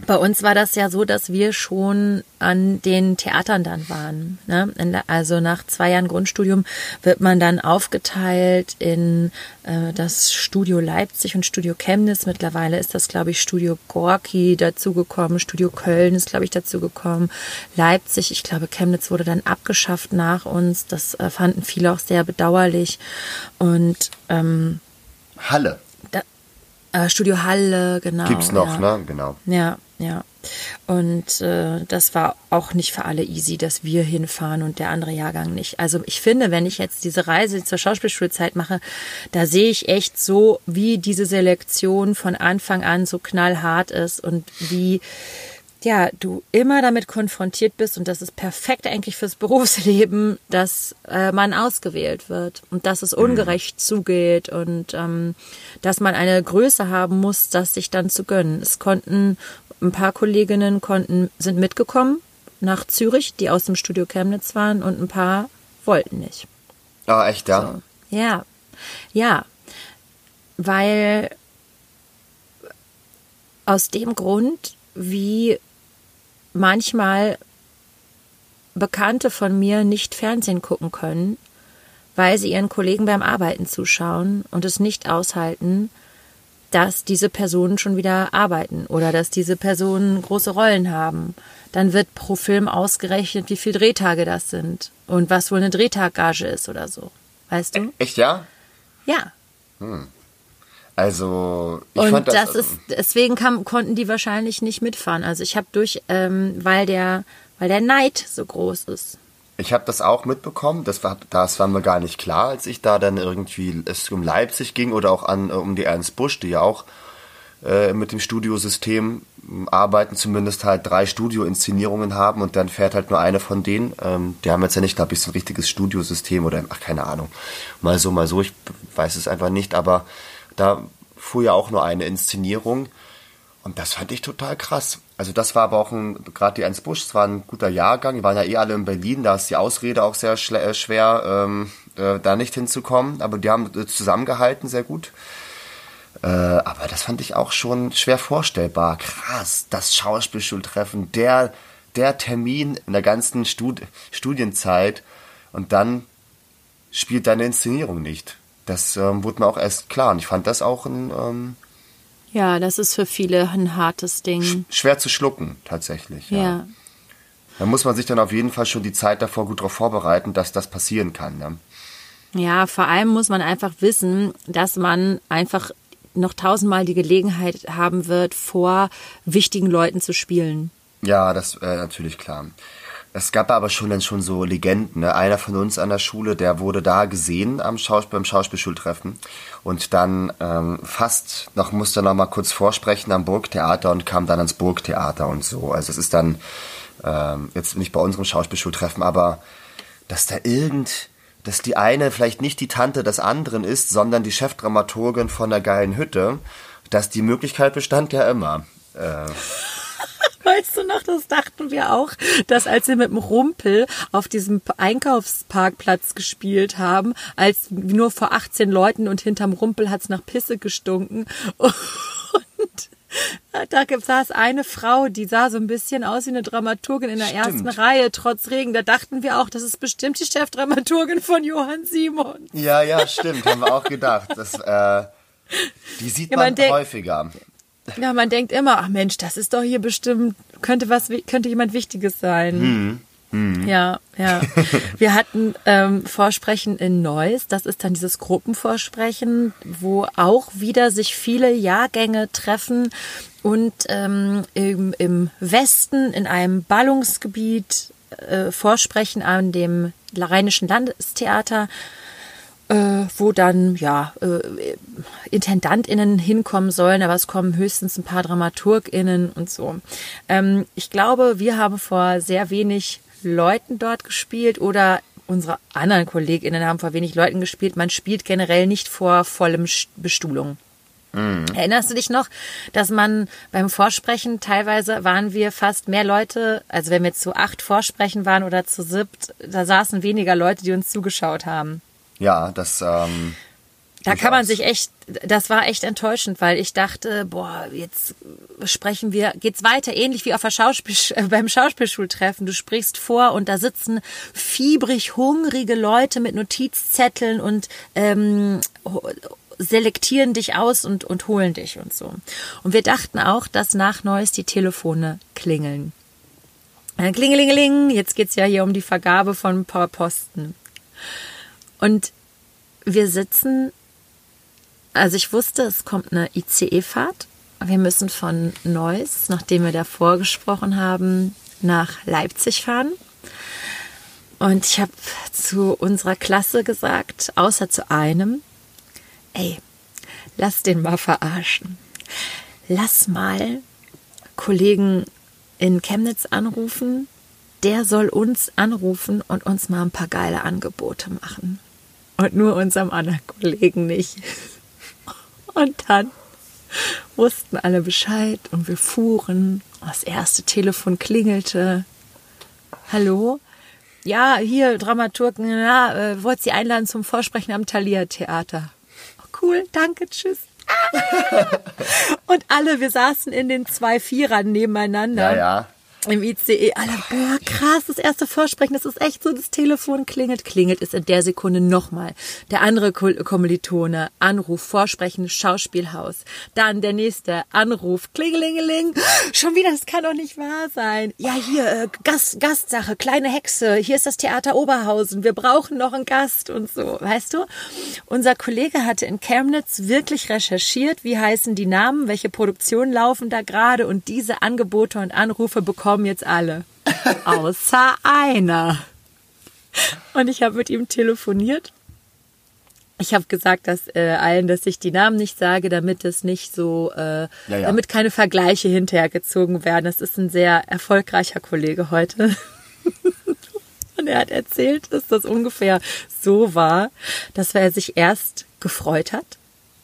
Bei uns war das ja so, dass wir schon an den Theatern dann waren. Ne? Also nach zwei Jahren Grundstudium wird man dann aufgeteilt in äh, das Studio Leipzig und Studio Chemnitz. Mittlerweile ist das, glaube ich, Studio Gorki dazugekommen. Studio Köln ist, glaube ich, dazugekommen. Leipzig, ich glaube, Chemnitz wurde dann abgeschafft nach uns. Das äh, fanden viele auch sehr bedauerlich. Und ähm, Halle. Da, äh, Studio Halle, genau. Gibt's noch, ja. ne? Genau. Ja, ja. Und äh, das war auch nicht für alle easy, dass wir hinfahren und der andere Jahrgang nicht. Also ich finde, wenn ich jetzt diese Reise zur Schauspielschulzeit mache, da sehe ich echt so, wie diese Selektion von Anfang an so knallhart ist und wie ja, du immer damit konfrontiert bist und das ist perfekt eigentlich fürs Berufsleben, dass äh, man ausgewählt wird und dass es ungerecht mhm. zugeht und ähm, dass man eine Größe haben muss, das sich dann zu gönnen. Es konnten ein paar Kolleginnen konnten sind mitgekommen nach Zürich, die aus dem Studio Chemnitz waren und ein paar wollten nicht. Ah, oh, echt, ja? So. Ja, ja, weil aus dem Grund, wie manchmal Bekannte von mir nicht Fernsehen gucken können, weil sie ihren Kollegen beim Arbeiten zuschauen und es nicht aushalten, dass diese Personen schon wieder arbeiten oder dass diese Personen große Rollen haben. Dann wird pro Film ausgerechnet, wie viele Drehtage das sind und was wohl eine Drehtaggage ist oder so. Weißt du? Echt, ja? Ja. Hm. Also ich und fand das, das ist deswegen kam, konnten die wahrscheinlich nicht mitfahren. Also ich habe durch, ähm, weil der, weil der Neid so groß ist. Ich habe das auch mitbekommen. Das war, das war mir gar nicht klar, als ich da dann irgendwie es um Leipzig ging oder auch an um die Ernst Busch, die ja auch äh, mit dem Studiosystem arbeiten, zumindest halt drei Studioinszenierungen haben und dann fährt halt nur eine von denen. Ähm, die haben jetzt ja nicht, glaube ich, so ein richtiges Studiosystem oder ach keine Ahnung, mal so, mal so. Ich weiß es einfach nicht, aber da fuhr ja auch nur eine Inszenierung. Und das fand ich total krass. Also das war aber auch ein, gerade die Ernst Busch, es war ein guter Jahrgang, die waren ja eh alle in Berlin, da ist die Ausrede auch sehr äh, schwer, ähm, äh, da nicht hinzukommen, aber die haben äh, zusammengehalten, sehr gut. Äh, aber das fand ich auch schon schwer vorstellbar. Krass, das Schauspielschultreffen, der, der Termin in der ganzen Stud Studienzeit und dann spielt deine Inszenierung nicht. Das ähm, wurde mir auch erst klar. Und ich fand das auch ein. Ähm, ja, das ist für viele ein hartes Ding. Sch schwer zu schlucken, tatsächlich. Ja. ja. Da muss man sich dann auf jeden Fall schon die Zeit davor gut darauf vorbereiten, dass das passieren kann. Ne? Ja, vor allem muss man einfach wissen, dass man einfach noch tausendmal die Gelegenheit haben wird, vor wichtigen Leuten zu spielen. Ja, das äh, natürlich klar. Es gab aber schon dann schon so Legenden. Ne? Einer von uns an der Schule, der wurde da gesehen am Schaus beim Schauspielschultreffen und dann ähm, fast noch musste noch mal kurz vorsprechen am Burgtheater und kam dann ans Burgtheater und so. Also es ist dann ähm, jetzt nicht bei unserem Schauspielschultreffen, aber dass da irgend, dass die eine vielleicht nicht die Tante des anderen ist, sondern die Chefdramaturgin von der geilen Hütte, dass die Möglichkeit bestand ja immer. Äh, Weißt du noch, das dachten wir auch, dass als wir mit dem Rumpel auf diesem Einkaufsparkplatz gespielt haben, als nur vor 18 Leuten und hinterm Rumpel hat's nach Pisse gestunken und da saß eine Frau, die sah so ein bisschen aus wie eine Dramaturgin in der stimmt. ersten Reihe, trotz Regen. Da dachten wir auch, das ist bestimmt die Chefdramaturgin von Johann Simon. Ja, ja, stimmt, haben wir auch gedacht. Das, äh, die sieht ja, man, man häufiger. Ja, man denkt immer, ach Mensch, das ist doch hier bestimmt, könnte was, könnte jemand Wichtiges sein. Hm. Hm. Ja, ja. Wir hatten ähm, Vorsprechen in Neuss. Das ist dann dieses Gruppenvorsprechen, wo auch wieder sich viele Jahrgänge treffen und ähm, im, im Westen in einem Ballungsgebiet äh, vorsprechen an dem Rheinischen Landestheater äh, wo dann ja äh, IntendantInnen hinkommen sollen, aber es kommen höchstens ein paar DramaturgInnen und so. Ähm, ich glaube, wir haben vor sehr wenig Leuten dort gespielt oder unsere anderen KollegInnen haben vor wenig Leuten gespielt. Man spielt generell nicht vor vollem Bestuhlung. Mhm. Erinnerst du dich noch, dass man beim Vorsprechen teilweise waren wir fast mehr Leute, also wenn wir zu acht Vorsprechen waren oder zu siebt, da saßen weniger Leute, die uns zugeschaut haben. Ja, das. Ähm Da kann man sich echt, das war echt enttäuschend, weil ich dachte, boah, jetzt sprechen wir, geht's weiter, ähnlich wie auf der Schauspiel, äh, beim Schauspielschultreffen. Du sprichst vor und da sitzen fiebrig hungrige Leute mit Notizzetteln und ähm, selektieren dich aus und, und holen dich und so. Und wir dachten auch, dass nach Neues die Telefone klingeln. Äh, Klingelingeling, jetzt geht's ja hier um die Vergabe von ein paar Posten. Und wir sitzen, also ich wusste, es kommt eine ICE-Fahrt. Wir müssen von Neuss, nachdem wir davor gesprochen haben, nach Leipzig fahren. Und ich habe zu unserer Klasse gesagt, außer zu einem, ey, lass den mal verarschen. Lass mal Kollegen in Chemnitz anrufen. Der soll uns anrufen und uns mal ein paar geile Angebote machen. Und nur unserem anderen Kollegen nicht. Und dann wussten alle Bescheid und wir fuhren. Das erste Telefon klingelte. Hallo? Ja, hier, Dramaturgen, ja, äh, wollt Sie einladen zum Vorsprechen am Thalia Theater cool, danke, tschüss. und alle, wir saßen in den zwei Vierern nebeneinander. Ja, ja im ICE alle, boah, krass, das erste Vorsprechen, das ist echt so, das Telefon klingelt, klingelt ist in der Sekunde nochmal. Der andere Kommilitone, Anruf, Vorsprechen, Schauspielhaus. Dann der nächste, Anruf, klingelingeling, schon wieder, das kann doch nicht wahr sein. Ja, hier, äh, Gast, Gastsache, kleine Hexe, hier ist das Theater Oberhausen, wir brauchen noch einen Gast und so, weißt du? Unser Kollege hatte in Chemnitz wirklich recherchiert, wie heißen die Namen, welche Produktionen laufen da gerade und diese Angebote und Anrufe bekommen kommen jetzt alle. Außer einer. Und ich habe mit ihm telefoniert. Ich habe gesagt, dass äh, allen, dass ich die Namen nicht sage, damit es nicht so, äh, ja, ja. damit keine Vergleiche hinterhergezogen werden. Das ist ein sehr erfolgreicher Kollege heute. Und er hat erzählt, dass das ungefähr so war, dass er sich erst gefreut hat.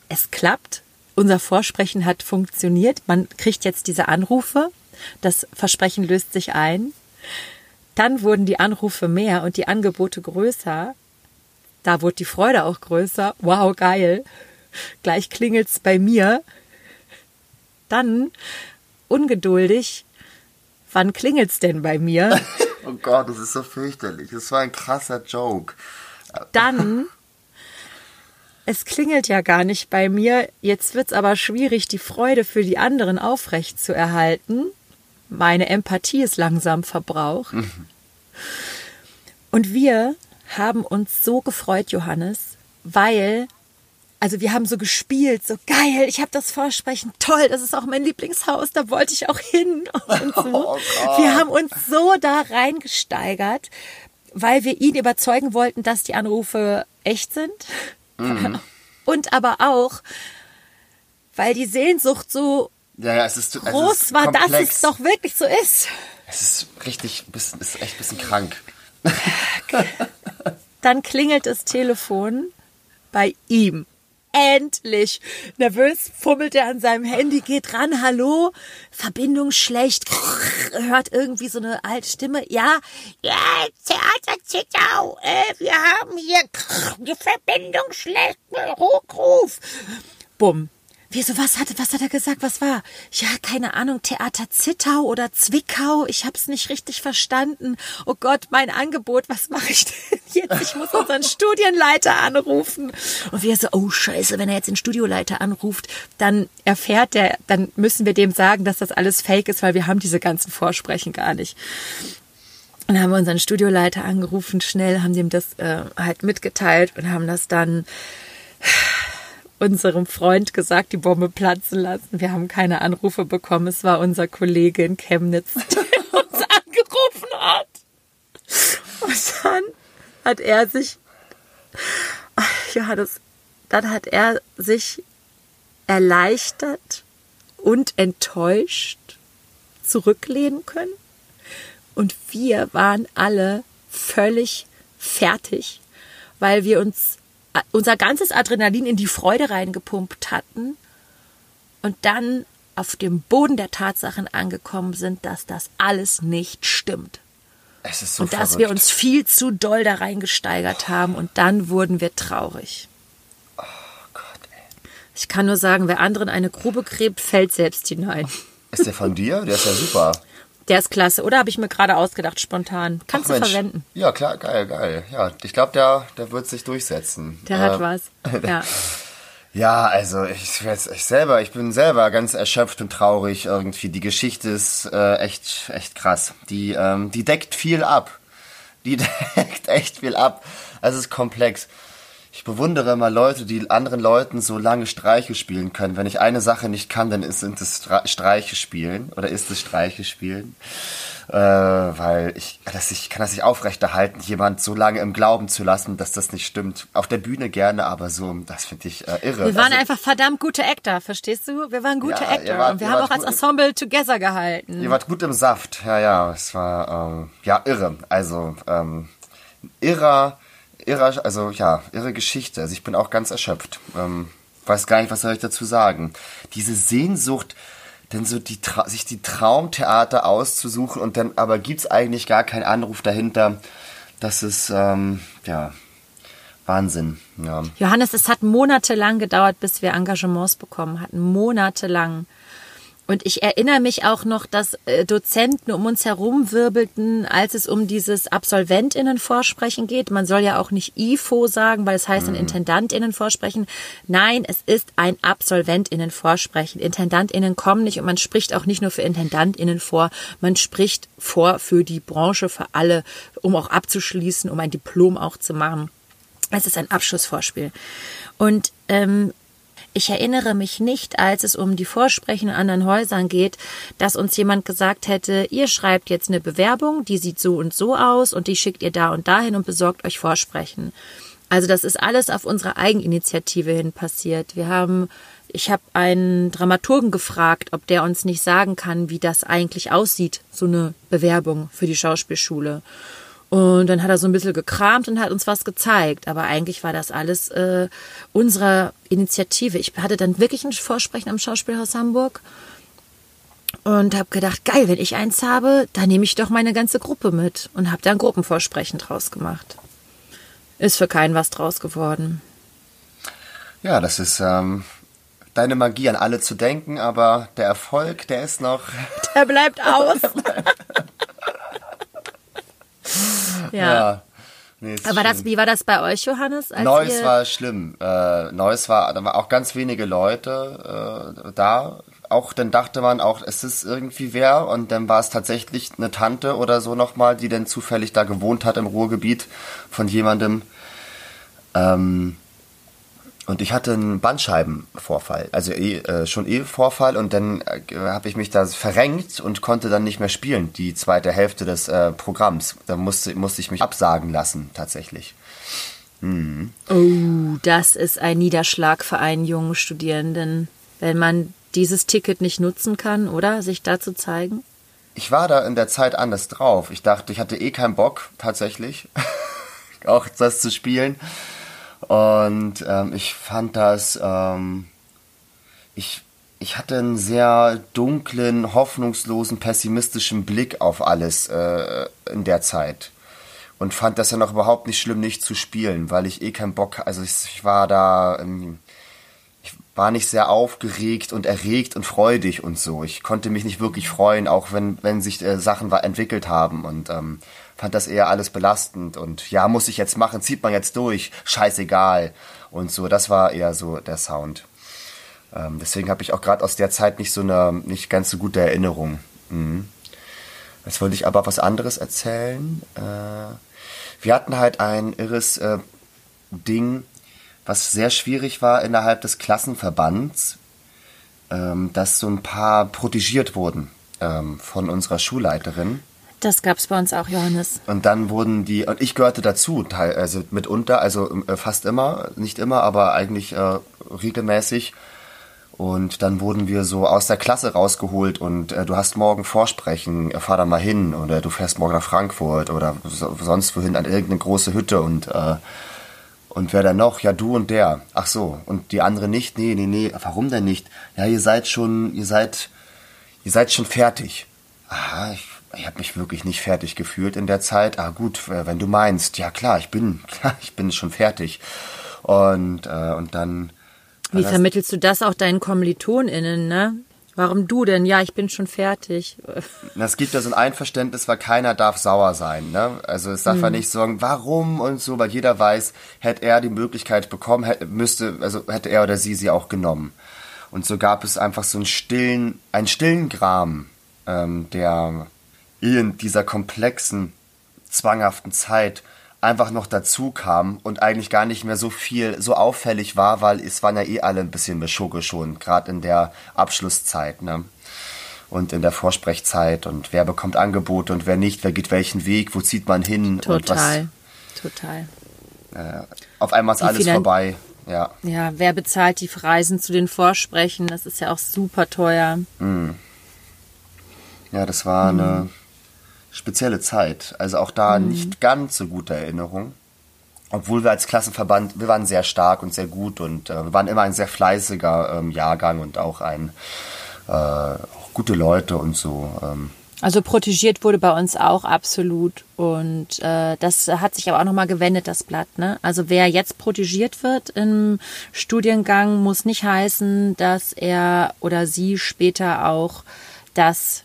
Es klappt. Unser Vorsprechen hat funktioniert. Man kriegt jetzt diese Anrufe das Versprechen löst sich ein. Dann wurden die Anrufe mehr und die Angebote größer. Da wurde die Freude auch größer. Wow, geil. Gleich klingelt's bei mir. Dann ungeduldig. Wann klingelt's denn bei mir? oh Gott, das ist so fürchterlich. Das war ein krasser Joke. Dann es klingelt ja gar nicht bei mir, jetzt wird's aber schwierig, die Freude für die anderen aufrecht zu erhalten meine Empathie ist langsam verbraucht. Mhm. Und wir haben uns so gefreut, Johannes, weil also wir haben so gespielt, so geil, ich habe das Vorsprechen, toll, das ist auch mein Lieblingshaus, da wollte ich auch hin und so. Oh wir haben uns so da reingesteigert, weil wir ihn überzeugen wollten, dass die Anrufe echt sind. Mhm. Und aber auch, weil die Sehnsucht so ja, ja, es ist es groß ist war, komplex. dass es doch wirklich so ist. Es ist richtig, es ist echt ein bisschen krank. Dann klingelt das Telefon bei ihm. Endlich. Nervös fummelt er an seinem Handy, geht ran, hallo, Verbindung schlecht, hört irgendwie so eine alte Stimme. Ja, ja, Theater Zittau, äh, wir haben hier die Verbindung schlecht, Rückruf. Bumm, Wieso, was hat, was hat er gesagt? Was war? Ja, keine Ahnung, Theater Zittau oder Zwickau. Ich hab's nicht richtig verstanden. Oh Gott, mein Angebot, was mache ich denn jetzt? Ich muss unseren Studienleiter anrufen. Und wir so, oh Scheiße, wenn er jetzt den Studioleiter anruft, dann erfährt der, dann müssen wir dem sagen, dass das alles fake ist, weil wir haben diese ganzen Vorsprechen gar nicht. Und dann haben wir unseren Studioleiter angerufen, schnell, haben ihm das äh, halt mitgeteilt und haben das dann unserem Freund gesagt, die Bombe platzen lassen. Wir haben keine Anrufe bekommen. Es war unser Kollege in Chemnitz, der uns angerufen hat. Und dann hat er sich, Johannes, dann hat er sich erleichtert und enttäuscht zurücklehnen können. Und wir waren alle völlig fertig, weil wir uns unser ganzes Adrenalin in die Freude reingepumpt hatten und dann auf dem Boden der Tatsachen angekommen sind, dass das alles nicht stimmt. Es ist so und dass wir uns viel zu doll da reingesteigert haben und dann wurden wir traurig. Oh Ich kann nur sagen, wer anderen eine Grube gräbt, fällt selbst hinein. Ist der von dir? Der ist ja super. Der ist klasse, oder? Habe ich mir gerade ausgedacht, spontan. Kannst Ach, du Mensch. verwenden. Ja, klar, geil, geil. Ja, ich glaube, der, der wird sich durchsetzen. Der hat Äh, was. Ja. Ja, also ich, ich selber, ich bin selber ganz erschöpft und traurig irgendwie. Die Geschichte ist äh, echt, echt krass. Die, ähm, die deckt viel ab. Die deckt echt viel ab. Also es ist komplex. Ich bewundere immer Leute, die anderen Leuten so lange Streiche spielen können. Wenn ich eine Sache nicht kann, dann ist, sind es Streiche spielen oder ist es Streiche spielen. Äh, weil ich, das, ich kann das nicht aufrechterhalten, jemand so lange im Glauben zu lassen, dass das nicht stimmt. Auf der Bühne gerne, aber so, das finde ich äh, irre. Wir waren Also, einfach verdammt gute Actor, verstehst du? Wir waren gute Ja, Actor. wart- und wir haben auch als. Ensemble together gehalten. Ihr wart gut im Saft, ja, ja. Es war ähm, ja irre. Also ähm, irrer, irrer, also ja, irre Geschichte. Also ich bin auch ganz erschöpft. Ähm, weiß gar nicht, was soll ich dazu sagen. Diese Sehnsucht, denn so die Tra sich die Traumtheater auszusuchen und dann aber gibt's eigentlich gar keinen Anruf dahinter. Das ist ähm, ja Wahnsinn. Ja. Johannes, es hat monatelang gedauert, bis wir Engagements bekommen hatten. Monatelang. Und ich erinnere mich auch noch, dass äh, Dozenten um uns herum wirbelten, als es um dieses Absolventinnenvorsprechen geht. Man soll ja auch nicht IFO sagen, weil es heißt ein Intendantinnenvorsprechen. Nein, es ist ein Absolventinnenvorsprechen. Intendantinnen kommen nicht und man spricht auch nicht nur für Intendantinnen vor, man spricht vor für die Branche, für alle, um auch abzuschließen, um ein Diplom auch zu machen. Es ist ein Abschlussvorspiel. Und ähm, ich erinnere mich nicht, als es um die Vorsprechen in anderen Häusern geht, dass uns jemand gesagt hätte, ihr schreibt jetzt eine Bewerbung, die sieht so und so aus und die schickt ihr da und dahin und besorgt euch Vorsprechen. Also das ist alles auf unsere Eigeninitiative hin passiert. Wir haben, ich habe einen Dramaturgen gefragt, ob der uns nicht sagen kann, wie das eigentlich aussieht, so eine Bewerbung für die Schauspielschule. Und dann hat er so ein bisschen gekramt und hat uns was gezeigt. Aber eigentlich war das alles äh, unserer Initiative. Ich hatte dann wirklich ein Vorsprechen am Schauspielhaus Hamburg und habe gedacht, geil, wenn ich eins habe, dann nehme ich doch meine ganze Gruppe mit und habe da ein Gruppenvorsprechen draus gemacht. Ist für keinen was draus geworden. Ja, das ist ähm, deine Magie, an alle zu denken, aber der Erfolg, der ist noch. Der bleibt aus. ja. Nee, ist Aber das, wie war das bei euch, Johannes? Neues war schlimm. Äh, Neues war, da waren auch ganz wenige Leute äh, da. Auch dann dachte man auch, es ist irgendwie wer und dann war es tatsächlich eine Tante oder so nochmal, die dann zufällig da gewohnt hat im Ruhrgebiet von jemandem. Ähm, und ich hatte einen Bandscheibenvorfall, also eh, äh, schon eh Vorfall und dann äh, habe ich mich da verrenkt und konnte dann nicht mehr spielen, die zweite Hälfte des äh, Programms. Da musste, musste ich mich absagen lassen, tatsächlich. Oh, das ist ein Niederschlag für einen jungen Studierenden, wenn man dieses Ticket nicht nutzen kann, oder? Sich da zu zeigen? Ich war da in der Zeit anders drauf. Ich dachte, ich hatte eh keinen Bock, tatsächlich, auch das zu spielen. Und ähm, ich fand das, ähm, ich, ich hatte einen sehr dunklen, hoffnungslosen, pessimistischen Blick auf alles äh, in der Zeit. Und fand das ja noch überhaupt nicht schlimm, nicht zu spielen, weil ich eh keinen Bock, also ich, ich war da, ähm, ich war nicht sehr aufgeregt und erregt und freudig und so. Ich konnte mich nicht wirklich freuen, auch wenn, wenn sich äh, Sachen entwickelt haben und ähm, fand das eher alles belastend und ja, muss ich jetzt machen, zieht man jetzt durch, scheißegal und so. Das war eher so der Sound. Ähm, deswegen habe ich auch gerade aus der Zeit nicht so eine, nicht ganz so gute Erinnerung. Mhm. Jetzt wollte ich aber was anderes erzählen. Äh, wir hatten halt ein irres äh, Ding, was sehr schwierig war innerhalb des Klassenverbands, ähm, dass so ein paar protegiert wurden ähm, von unserer Schulleiterin. Das gab's bei uns auch, Johannes. Und dann wurden die, und ich gehörte dazu, also mitunter, also äh, fast immer, nicht immer, aber eigentlich äh, regelmäßig. Und dann wurden wir so aus der Klasse rausgeholt und äh, du hast morgen Vorsprechen, äh, fahr da mal hin oder du fährst morgen nach Frankfurt oder so, sonst wohin an irgendeine große Hütte und äh, und wer dann noch? Ja, du und der. Ach so. Und die andere nicht? Nee, nee, nee. Warum denn nicht? Ja, ihr seid schon, ihr seid, ihr seid schon fertig. Aha, ich, ich habe mich wirklich nicht fertig gefühlt in der Zeit. Ah, gut, äh, wenn du meinst. Ja, klar, ich bin, klar, ich bin schon fertig. Und, äh, und dann Wie vermittelst du das auch deinen KommilitonInnen, ne? Warum du denn? Ja, ich bin schon fertig. Es gibt ja so ein Einverständnis, weil keiner darf sauer sein. Ne? Also es darf mhm. ja nicht sagen, warum und so, weil jeder weiß, hätte er die Möglichkeit bekommen, hätte, müsste, also hätte er oder sie sie auch genommen. Und so gab es einfach so einen stillen, einen stillen Gram, ähm, der in dieser komplexen, zwanghaften Zeit einfach noch dazu kam und eigentlich gar nicht mehr so viel, so auffällig war, weil es waren ja eh alle ein bisschen Beschugge schon, gerade in der Abschlusszeit, ne? Und in der Vorsprechzeit und wer bekommt Angebote und wer nicht, wer geht welchen Weg, wo zieht man hin total, total. Äh, auf einmal ist Die alles vorbei. Ja. ja, wer bezahlt die Reisen zu den Vorsprechen? Das ist ja auch super teuer. Mm. Ja, das war mm. eine spezielle Zeit. Also auch da mhm. nicht ganz so gute Erinnerung. Obwohl wir als Klassenverband, wir waren sehr stark und sehr gut und äh, wir waren immer ein sehr fleißiger ähm, Jahrgang und auch ein äh, auch gute Leute und so. Ähm. Also protegiert wurde bei uns auch absolut und äh, das hat sich aber auch nochmal gewendet, das Blatt. Ne? Also wer jetzt protegiert wird im Studiengang, muss nicht heißen, dass er oder sie später auch das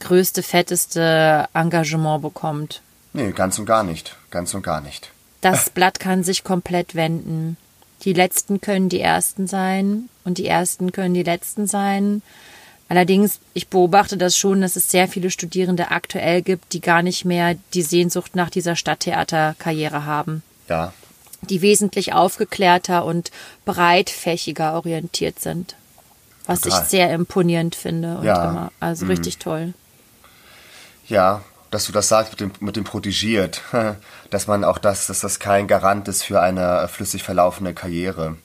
größte, fetteste Engagement bekommt. Nee, ganz und gar nicht. Ganz und gar nicht. Das Blatt kann sich komplett wenden. Die Letzten können die Ersten sein und die Ersten können die Letzten sein. Allerdings, ich beobachte das schon, dass es sehr viele Studierende aktuell gibt, die gar nicht mehr die Sehnsucht nach dieser Stadttheaterkarriere haben. Ja. Die wesentlich aufgeklärter und breitfächiger orientiert sind. Was Total. ich sehr imponierend finde und ja. immer. Also mhm. richtig toll. Ja, dass du das sagst mit dem, mit dem protegiert, dass man auch das, dass das kein Garant ist für eine flüssig verlaufende Karriere.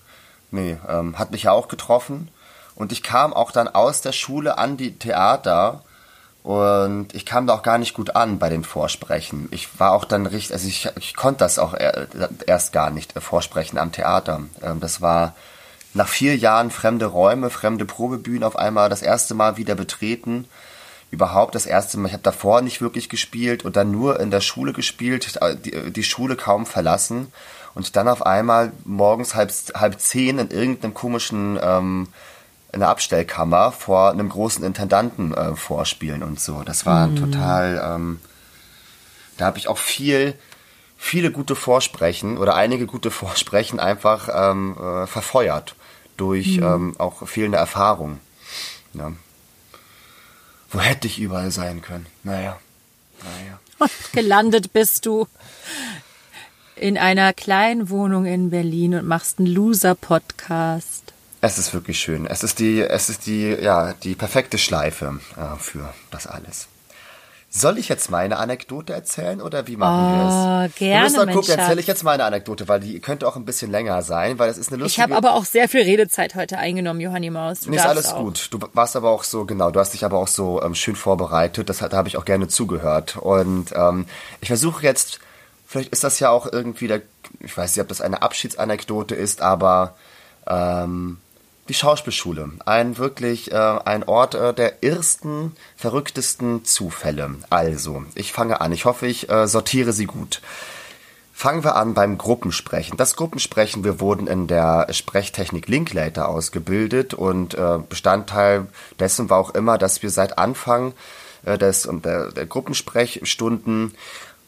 Nee, ähm, hat mich ja auch getroffen. Und ich kam auch dann aus der Schule an die Theater und ich kam da auch gar nicht gut an bei den Vorsprechen. Ich war auch dann richtig, also ich, ich konnte das auch erst gar nicht, äh, vorsprechen am Theater. Ähm, das war nach vier Jahren fremde Räume, fremde Probebühnen auf einmal das erste Mal wieder betreten überhaupt das erste Mal, ich habe davor nicht wirklich gespielt und dann nur in der Schule gespielt, äh, die, die Schule kaum verlassen und dann auf einmal morgens halb, halb zehn in irgendeinem komischen ähm, in der Abstellkammer vor einem großen Intendanten äh, vorspielen und so. Das war mhm. total, ähm, da habe ich auch viel, viele gute Vorsprechen oder einige gute Vorsprechen einfach ähm, äh, verfeuert durch mhm. ähm, auch fehlende Erfahrung. Ja. Wo hätte ich überall sein können? Naja, naja. Und gelandet bist du in einer kleinen Wohnung in Berlin und machst einen Loser-Podcast. Es ist wirklich schön. Es ist die, es ist die, ja, die perfekte Schleife äh, für das alles. Soll ich jetzt meine Anekdote erzählen oder wie machen oh, wir es? Gerne, wir müssen mal gucken, erzähle ich jetzt meine Anekdote, weil die könnte auch ein bisschen länger sein, weil es ist eine lustige... Ich habe aber auch sehr viel Redezeit heute eingenommen, Johanni Maus. Du nee, ist alles auch. gut. Du warst aber auch so, genau, du hast dich aber auch so ähm, schön vorbereitet, das, da habe ich auch gerne zugehört. Und ähm, ich versuche jetzt, vielleicht ist das ja auch irgendwie der, ich weiß nicht, ob das eine Abschiedsanekdote ist, aber... Ähm, die Schauspielschule. Ein wirklich äh, ein Ort äh, der ersten, verrücktesten Zufälle. Also, ich fange an. Ich hoffe, ich äh, sortiere sie gut. Fangen wir an beim Gruppensprechen. Das Gruppensprechen, wir wurden in der Sprechtechnik Linklater ausgebildet und äh, Bestandteil dessen war auch immer, dass wir seit Anfang äh, des, der, der Gruppensprechstunden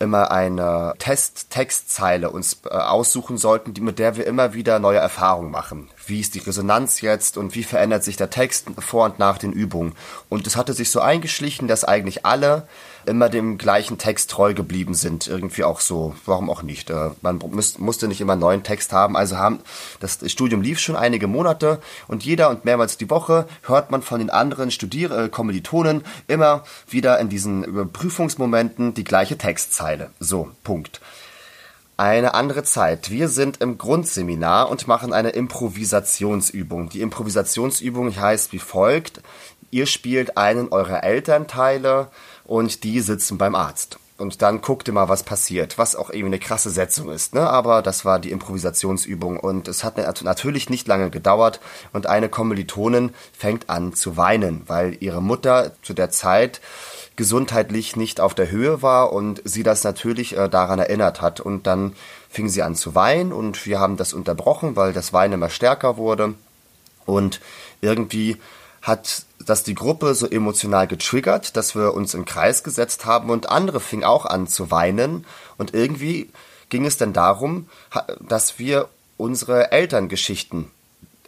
immer eine Test-Textzeile uns äh, aussuchen sollten, mit der wir immer wieder neue Erfahrungen machen. Wie ist die Resonanz jetzt und wie verändert sich der Text vor und nach den Übungen? Und es hatte sich so eingeschlichen, dass eigentlich alle immer dem gleichen Text treu geblieben sind. Irgendwie auch so, warum auch nicht. Äh, man musste nicht immer neuen Text haben. Also haben, das Studium lief schon einige Monate und jeder und mehrmals die Woche hört man von den anderen Studier äh, Kommilitonen immer wieder in diesen Prüfungsmomenten die gleiche Textzeile. So, Punkt. Eine andere Zeit. Wir sind im Grundseminar und machen eine Improvisationsübung. Die Improvisationsübung heißt wie folgt. Ihr spielt einen eurer Elternteile und die sitzen beim Arzt. Und dann guckt ihr mal, was passiert, was auch irgendwie eine krasse Setzung ist, ne? Aber das war die Improvisationsübung und es hat natürlich nicht lange gedauert und eine Kommilitonin fängt an zu weinen, weil ihre Mutter zu der Zeit gesundheitlich nicht auf der Höhe war und sie das natürlich äh, daran erinnert hat. Und dann fing sie an zu weinen und wir haben das unterbrochen, weil das Weinen immer stärker wurde. Und irgendwie hat das die Gruppe so emotional getriggert, dass wir uns in Kreis gesetzt haben und andere fingen auch an zu weinen. Und irgendwie ging es dann darum, dass wir unsere Elterngeschichten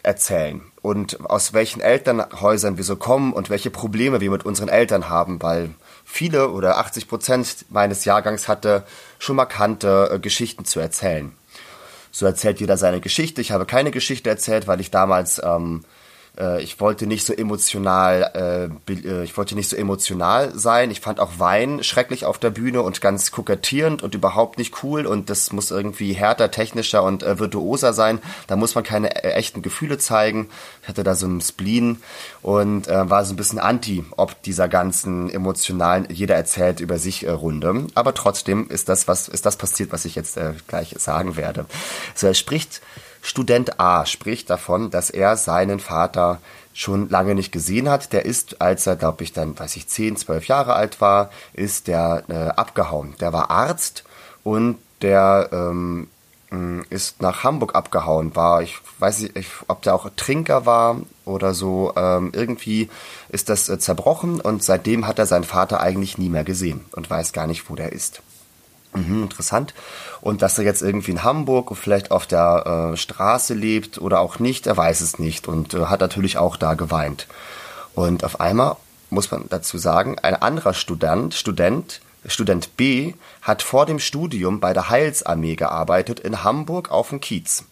erzählen und aus welchen Elternhäusern wir so kommen und welche Probleme wir mit unseren Eltern haben, weil viele oder 80 Prozent meines Jahrgangs hatte schon markante äh, Geschichten zu erzählen. So erzählt jeder seine Geschichte. Ich habe keine Geschichte erzählt, weil ich damals ähm, äh, ich wollte nicht so emotional, äh, äh, ich wollte nicht so emotional sein. Ich fand auch Wein schrecklich auf der Bühne und ganz kokettierend und überhaupt nicht cool und das muss irgendwie härter, technischer und äh, virtuoser sein. Da muss man keine äh, echten Gefühle zeigen. Ich hatte da so einen Spleen und äh, war so ein bisschen anti, ob dieser ganzen emotionalen, jeder erzählt über sich äh, Runde. Aber trotzdem ist das, was, ist das passiert, was ich jetzt äh, gleich sagen werde. So, er spricht Student A spricht davon, dass er seinen Vater schon lange nicht gesehen hat. Der ist, als er, glaube ich, dann, weiß ich, 10, 12 Jahre alt war, ist der äh, abgehauen. Der war Arzt und der ähm, mm, ist nach Hamburg abgehauen. War, ich weiß nicht, ob der auch Trinker war oder so. Ähm, irgendwie ist das äh, zerbrochen und seitdem hat er seinen Vater eigentlich nie mehr gesehen und weiß gar nicht, wo der ist. Mhm, interessant. Und dass er jetzt irgendwie in Hamburg vielleicht auf der äh, Straße lebt oder auch nicht, er weiß es nicht und äh, hat natürlich auch da geweint. Und auf einmal muss man dazu sagen, ein anderer Student, Student, Student B, hat vor dem Studium bei der Heilsarmee gearbeitet in Hamburg auf dem Kiez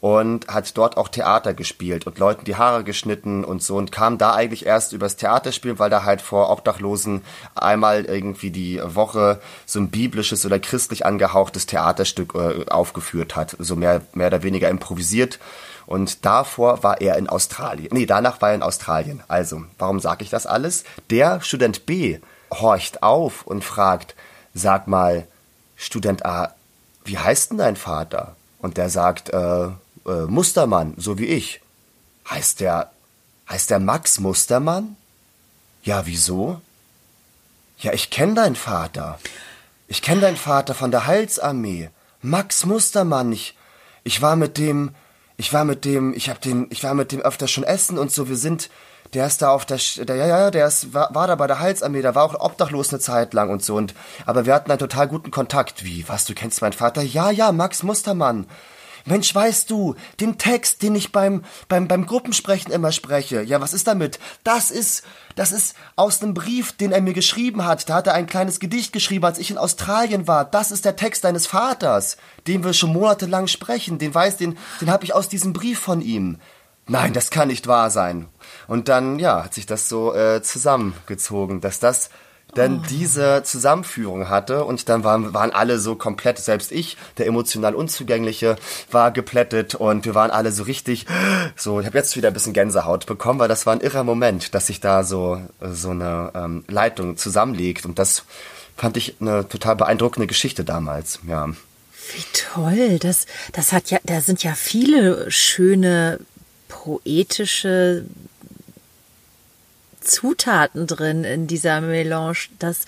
und hat dort auch Theater gespielt und Leuten die Haare geschnitten und so und kam da eigentlich erst übers Theaterspielen, weil da halt vor Obdachlosen einmal irgendwie die Woche so ein biblisches oder christlich angehauchtes Theaterstück äh, aufgeführt hat, so mehr, mehr oder weniger improvisiert. Und davor war er in Australien. Nee, danach war er in Australien. Also, warum sage ich das alles? Der Student B horcht auf und fragt, sag mal, Student A, wie heißt denn dein Vater? Und der sagt, äh, äh, Mustermann, so wie ich. Heißt der, heißt der Max Mustermann? Ja, wieso? Ja, ich kenne deinen Vater. Ich kenne deinen Vater von der Heilsarmee. Max Mustermann. Ich, ich war mit dem, ich war mit dem, ich hab den, ich war mit dem öfter schon essen und so. Wir sind, der ist da auf der, der ja, ja, der ist, war, war da bei der Heilsarmee, der war auch obdachlos eine Zeit lang und so. Und, aber wir hatten einen total guten Kontakt. Wie, was, du kennst meinen Vater? Ja, ja, Max Mustermann. Mensch, weißt du, den Text, den ich beim, beim, beim Gruppensprechen immer spreche, ja, was ist damit? Das ist, das ist aus einem Brief, den er mir geschrieben hat. Da hat er ein kleines Gedicht geschrieben, als ich in Australien war. Das ist der Text deines Vaters, den wir schon monatelang sprechen. Den weiß, den, den habe ich aus diesem Brief von ihm. Nein, das kann nicht wahr sein. Und dann, ja, hat sich das so äh, zusammengezogen, dass das dann oh. diese Zusammenführung hatte und dann waren, waren alle so komplett, selbst ich, der emotional Unzugängliche, war geplättet und wir waren alle so richtig, so, ich habe jetzt wieder ein bisschen Gänsehaut bekommen, weil das war ein irrer Moment, dass sich da so, so eine ähm, Leitung zusammenlegt und das fand ich eine total beeindruckende Geschichte damals, ja. Wie toll, das, das hat ja, da sind ja viele schöne poetische Zutaten drin in dieser Melange, dass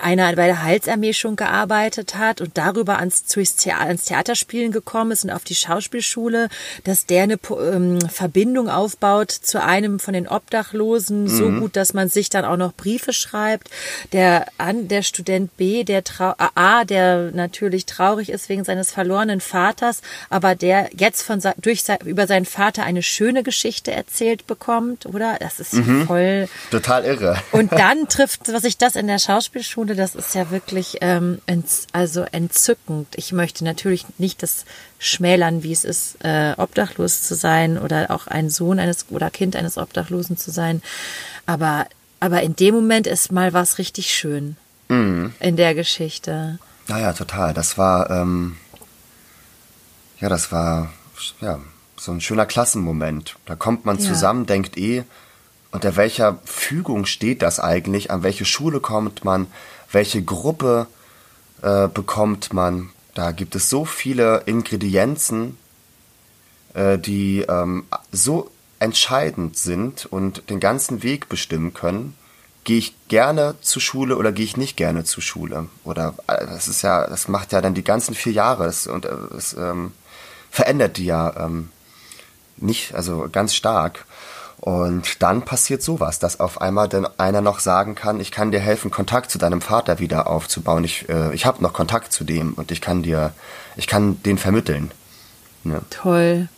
einer bei der Heilsarmee schon gearbeitet hat und darüber ans, ans Theaterspielen gekommen ist und auf die Schauspielschule, dass der eine ähm, Verbindung aufbaut zu einem von den Obdachlosen, mhm. so gut, dass man sich dann auch noch Briefe schreibt. Der, an, der Student B, der trau A, der natürlich traurig ist wegen seines verlorenen Vaters, aber der jetzt von durch über seinen Vater eine schöne Geschichte erzählt bekommt, oder? Das ist mhm. voll total irre. Und dann trifft, was ich das in der Schauspielschule Schule, das ist ja wirklich ähm, ents also entzückend. Ich möchte natürlich nicht das schmälern, wie es ist, äh, obdachlos zu sein oder auch ein Sohn eines oder Kind eines Obdachlosen zu sein. Aber, aber in dem Moment ist mal was richtig schön mhm. in der Geschichte. Naja, total. Das war, ähm, ja, das war, ja, so ein schöner Klassenmoment. Da kommt man ja. zusammen, denkt eh, unter welcher Fügung steht das eigentlich? An welche Schule kommt man? welche Gruppe äh, bekommt man. Da gibt es so viele Ingredienzen, äh, die ähm, so entscheidend sind und den ganzen Weg bestimmen können. Gehe ich gerne zur Schule oder gehe ich nicht gerne zur Schule? Oder äh, das ist ja, das macht ja dann die ganzen vier Jahre das, und es ähm, verändert die ja ähm, nicht, also ganz stark. Und dann passiert sowas, dass auf einmal dann einer noch sagen kann, ich kann dir helfen, Kontakt zu deinem Vater wieder aufzubauen. Ich, äh, ich habe noch Kontakt zu dem und ich kann dir, ich kann den vermitteln. Ja. Toll.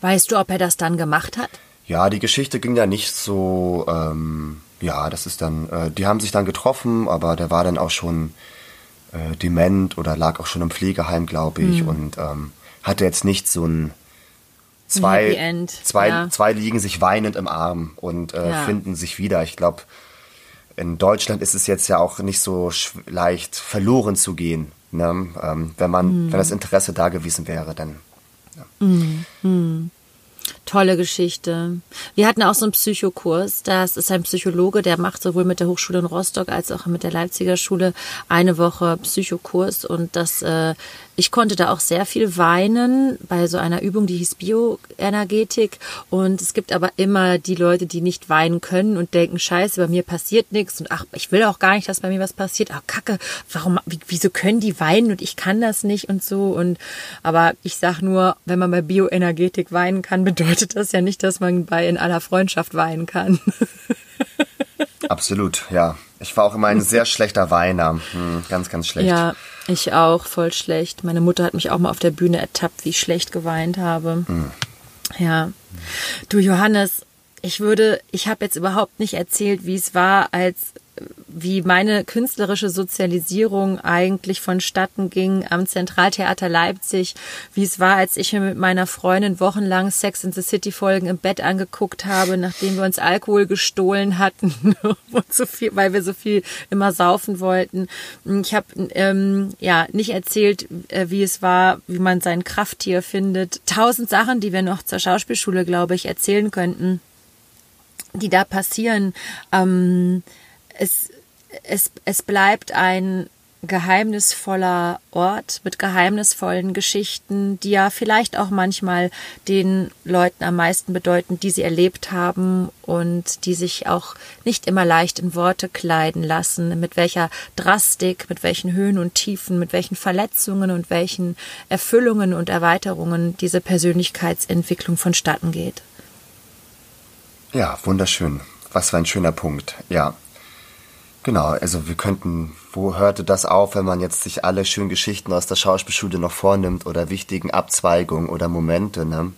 Weißt du, ob er das dann gemacht hat? Ja, die Geschichte ging ja nicht so, ähm, ja, das ist dann, äh, die haben sich dann getroffen, aber der war dann auch schon äh, dement oder lag auch schon im Pflegeheim, glaube ich, mhm. und ähm, hatte jetzt nicht so ein zwei, zwei, ja. zwei liegen sich weinend im Arm und äh, ja. finden sich wieder. Ich glaube, in Deutschland ist es jetzt ja auch nicht so leicht verloren zu gehen. Ne? Ähm, wenn man, mhm. wenn das Interesse da gewesen wäre, dann. Ja. Mhm. mhm. Tolle Geschichte. Wir hatten auch so einen Psychokurs. Das ist ein Psychologe, der macht sowohl mit der Hochschule in Rostock als auch mit der Leipziger Schule eine Woche Psychokurs. Und das, äh, ich konnte da auch sehr viel weinen bei so einer Übung, die hieß Bioenergetik. Und es gibt aber immer die Leute, die nicht weinen können und denken, scheiße, bei mir passiert nichts. Und ach, ich will auch gar nicht, dass bei mir was passiert. Ach, kacke, warum, wieso können die weinen und ich kann das nicht und so. Und, aber ich sag nur, wenn man bei Bioenergetik weinen kann, bedeutet das ja nicht, dass man bei in aller Freundschaft weinen kann. Absolut, ja. Ich war auch immer ein sehr schlechter Weiner. Hm, ganz, ganz schlecht. Ja, ich auch, voll schlecht. Meine Mutter hat mich auch mal auf der Bühne ertappt, wie ich schlecht geweint habe. Hm. Ja. Du Johannes, ich würde, ich habe jetzt überhaupt nicht erzählt, wie es war, als wie meine künstlerische Sozialisierung eigentlich vonstatten ging am Zentraltheater Leipzig, wie es war, als ich mir mit meiner Freundin wochenlang Sex in the City Folgen im Bett angeguckt habe, nachdem wir uns Alkohol gestohlen hatten und so viel, weil wir so viel immer saufen wollten. Ich habe ähm, ja nicht erzählt, äh, wie es war, wie man sein Krafttier findet. Tausend Sachen, die wir noch zur Schauspielschule, glaube ich, erzählen könnten, die da passieren. Ähm, es, es, es bleibt ein geheimnisvoller Ort mit geheimnisvollen Geschichten, die ja vielleicht auch manchmal den Leuten am meisten bedeuten, die sie erlebt haben und die sich auch nicht immer leicht in Worte kleiden lassen, mit welcher Drastik, mit welchen Höhen und Tiefen, mit welchen Verletzungen und welchen Erfüllungen und Erweiterungen diese Persönlichkeitsentwicklung vonstatten geht. Ja, wunderschön. Was für ein schöner Punkt. Ja, Genau, also wir könnten, wo hörte das auf, wenn man jetzt sich alle schönen Geschichten aus der Schauspielschule noch vornimmt oder wichtigen Abzweigungen oder Momente, ne?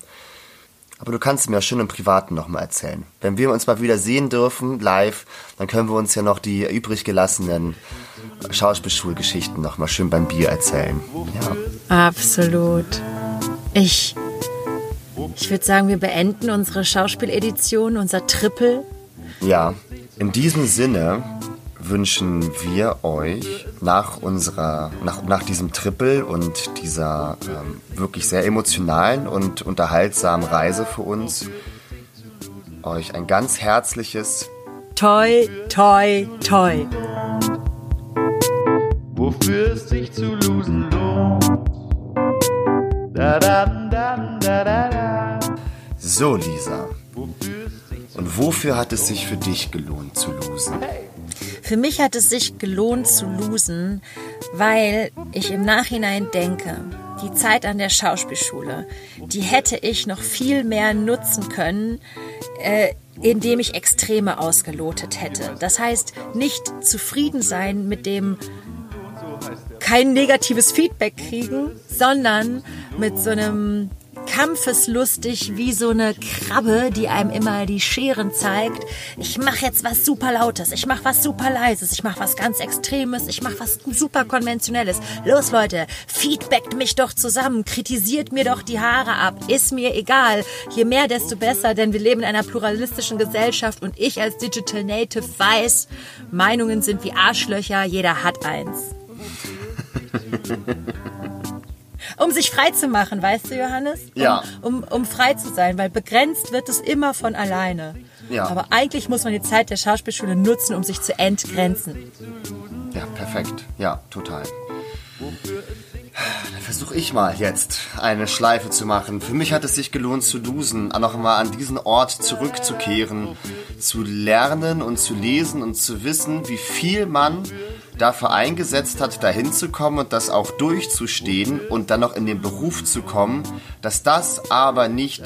Aber du kannst mir ja schön im Privaten nochmal erzählen. Wenn wir uns mal wieder sehen dürfen, live, dann können wir uns ja noch die übrig gelassenen Schauspielschulgeschichten nochmal schön beim Bier erzählen. Ja. Absolut. Ich, ich würde sagen, wir beenden unsere Schauspieledition, unser Triple. Ja, in diesem Sinne wünschen wir euch nach unserer, nach, nach diesem Triple und dieser ähm, wirklich sehr emotionalen und unterhaltsamen Reise für uns euch ein ganz herzliches Toi, toi, toi. Wofür es sich zu losen lohnt. Da, da, da. So, Lisa. Und wofür hat es sich für dich gelohnt zu losen? Für mich hat es sich gelohnt zu losen, weil ich im Nachhinein denke, die Zeit an der Schauspielschule, die hätte ich noch viel mehr nutzen können, äh, indem ich Extreme ausgelotet hätte. Das heißt, nicht zufrieden sein mit dem kein negatives Feedback kriegen, sondern mit so einem kampfeslustig wie so eine Krabbe, die einem immer die Scheren zeigt. Ich mache jetzt was super Lautes, ich mache was super Leises, ich mache was ganz Extremes, ich mache was super Konventionelles. Los Leute, feedbackt mich doch zusammen, kritisiert mir doch die Haare ab, ist mir egal. Je mehr, desto besser, denn wir leben in einer pluralistischen Gesellschaft und ich als Digital Native weiß, Meinungen sind wie Arschlöcher, jeder hat eins. um sich frei zu machen, weißt du, Johannes? Um, ja. Um, um frei zu sein, weil begrenzt wird es immer von alleine. Ja. Aber eigentlich muss man die Zeit der Schauspielschule nutzen, um sich zu entgrenzen. Ja, perfekt. Ja, total. Dann versuche ich mal jetzt eine Schleife zu machen. Für mich hat es sich gelohnt zu losen, noch einmal an diesen Ort zurückzukehren, zu lernen und zu lesen und zu wissen, wie viel man dafür eingesetzt hat, dahin zu kommen und das auch durchzustehen und dann noch in den Beruf zu kommen, dass das aber nicht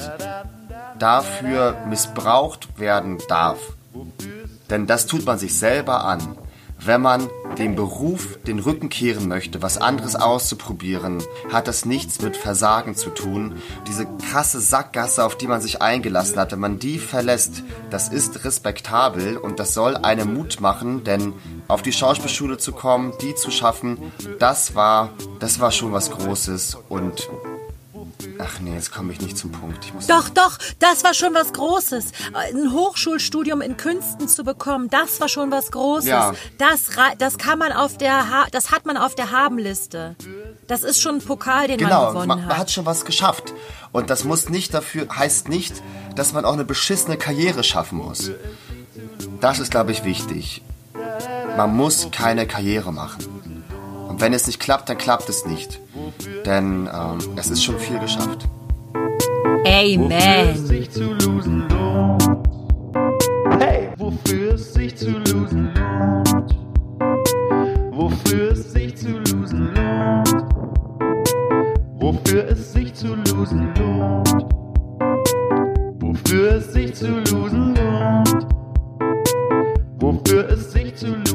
dafür missbraucht werden darf. Denn das tut man sich selber an wenn man dem Beruf den Rücken kehren möchte, was anderes auszuprobieren, hat das nichts mit Versagen zu tun. Diese krasse Sackgasse, auf die man sich eingelassen hat, wenn man die verlässt, das ist respektabel und das soll einem Mut machen, denn auf die Schauspielschule zu kommen, die zu schaffen, das war, das war schon was Großes und Ach nee, jetzt komme ich nicht zum Punkt. doch, doch, das war schon was Großes. Ein Hochschulstudium in Künsten zu bekommen, das war schon was Großes. Ja. Das, das kann man auf der, ha das hat man auf der Habenliste. Das ist schon ein Pokal, den genau, man gewonnen man, hat. Man hat schon was geschafft. Und das muss nicht dafür, heißt nicht, dass man auch eine beschissene Karriere schaffen muss. Das ist, glaube ich, wichtig. Man muss keine Karriere machen. Und wenn es nicht klappt, dann klappt es nicht. Denn ähm, es ist schon viel geschafft. Amen. Hey, wofür es sich zu losen lohnt. Wofür es sich zu losen lohnt. Wofür es sich zu losen lohnt. Wofür es sich zu losen lohnt. Wofür es sich zu losen lohnt.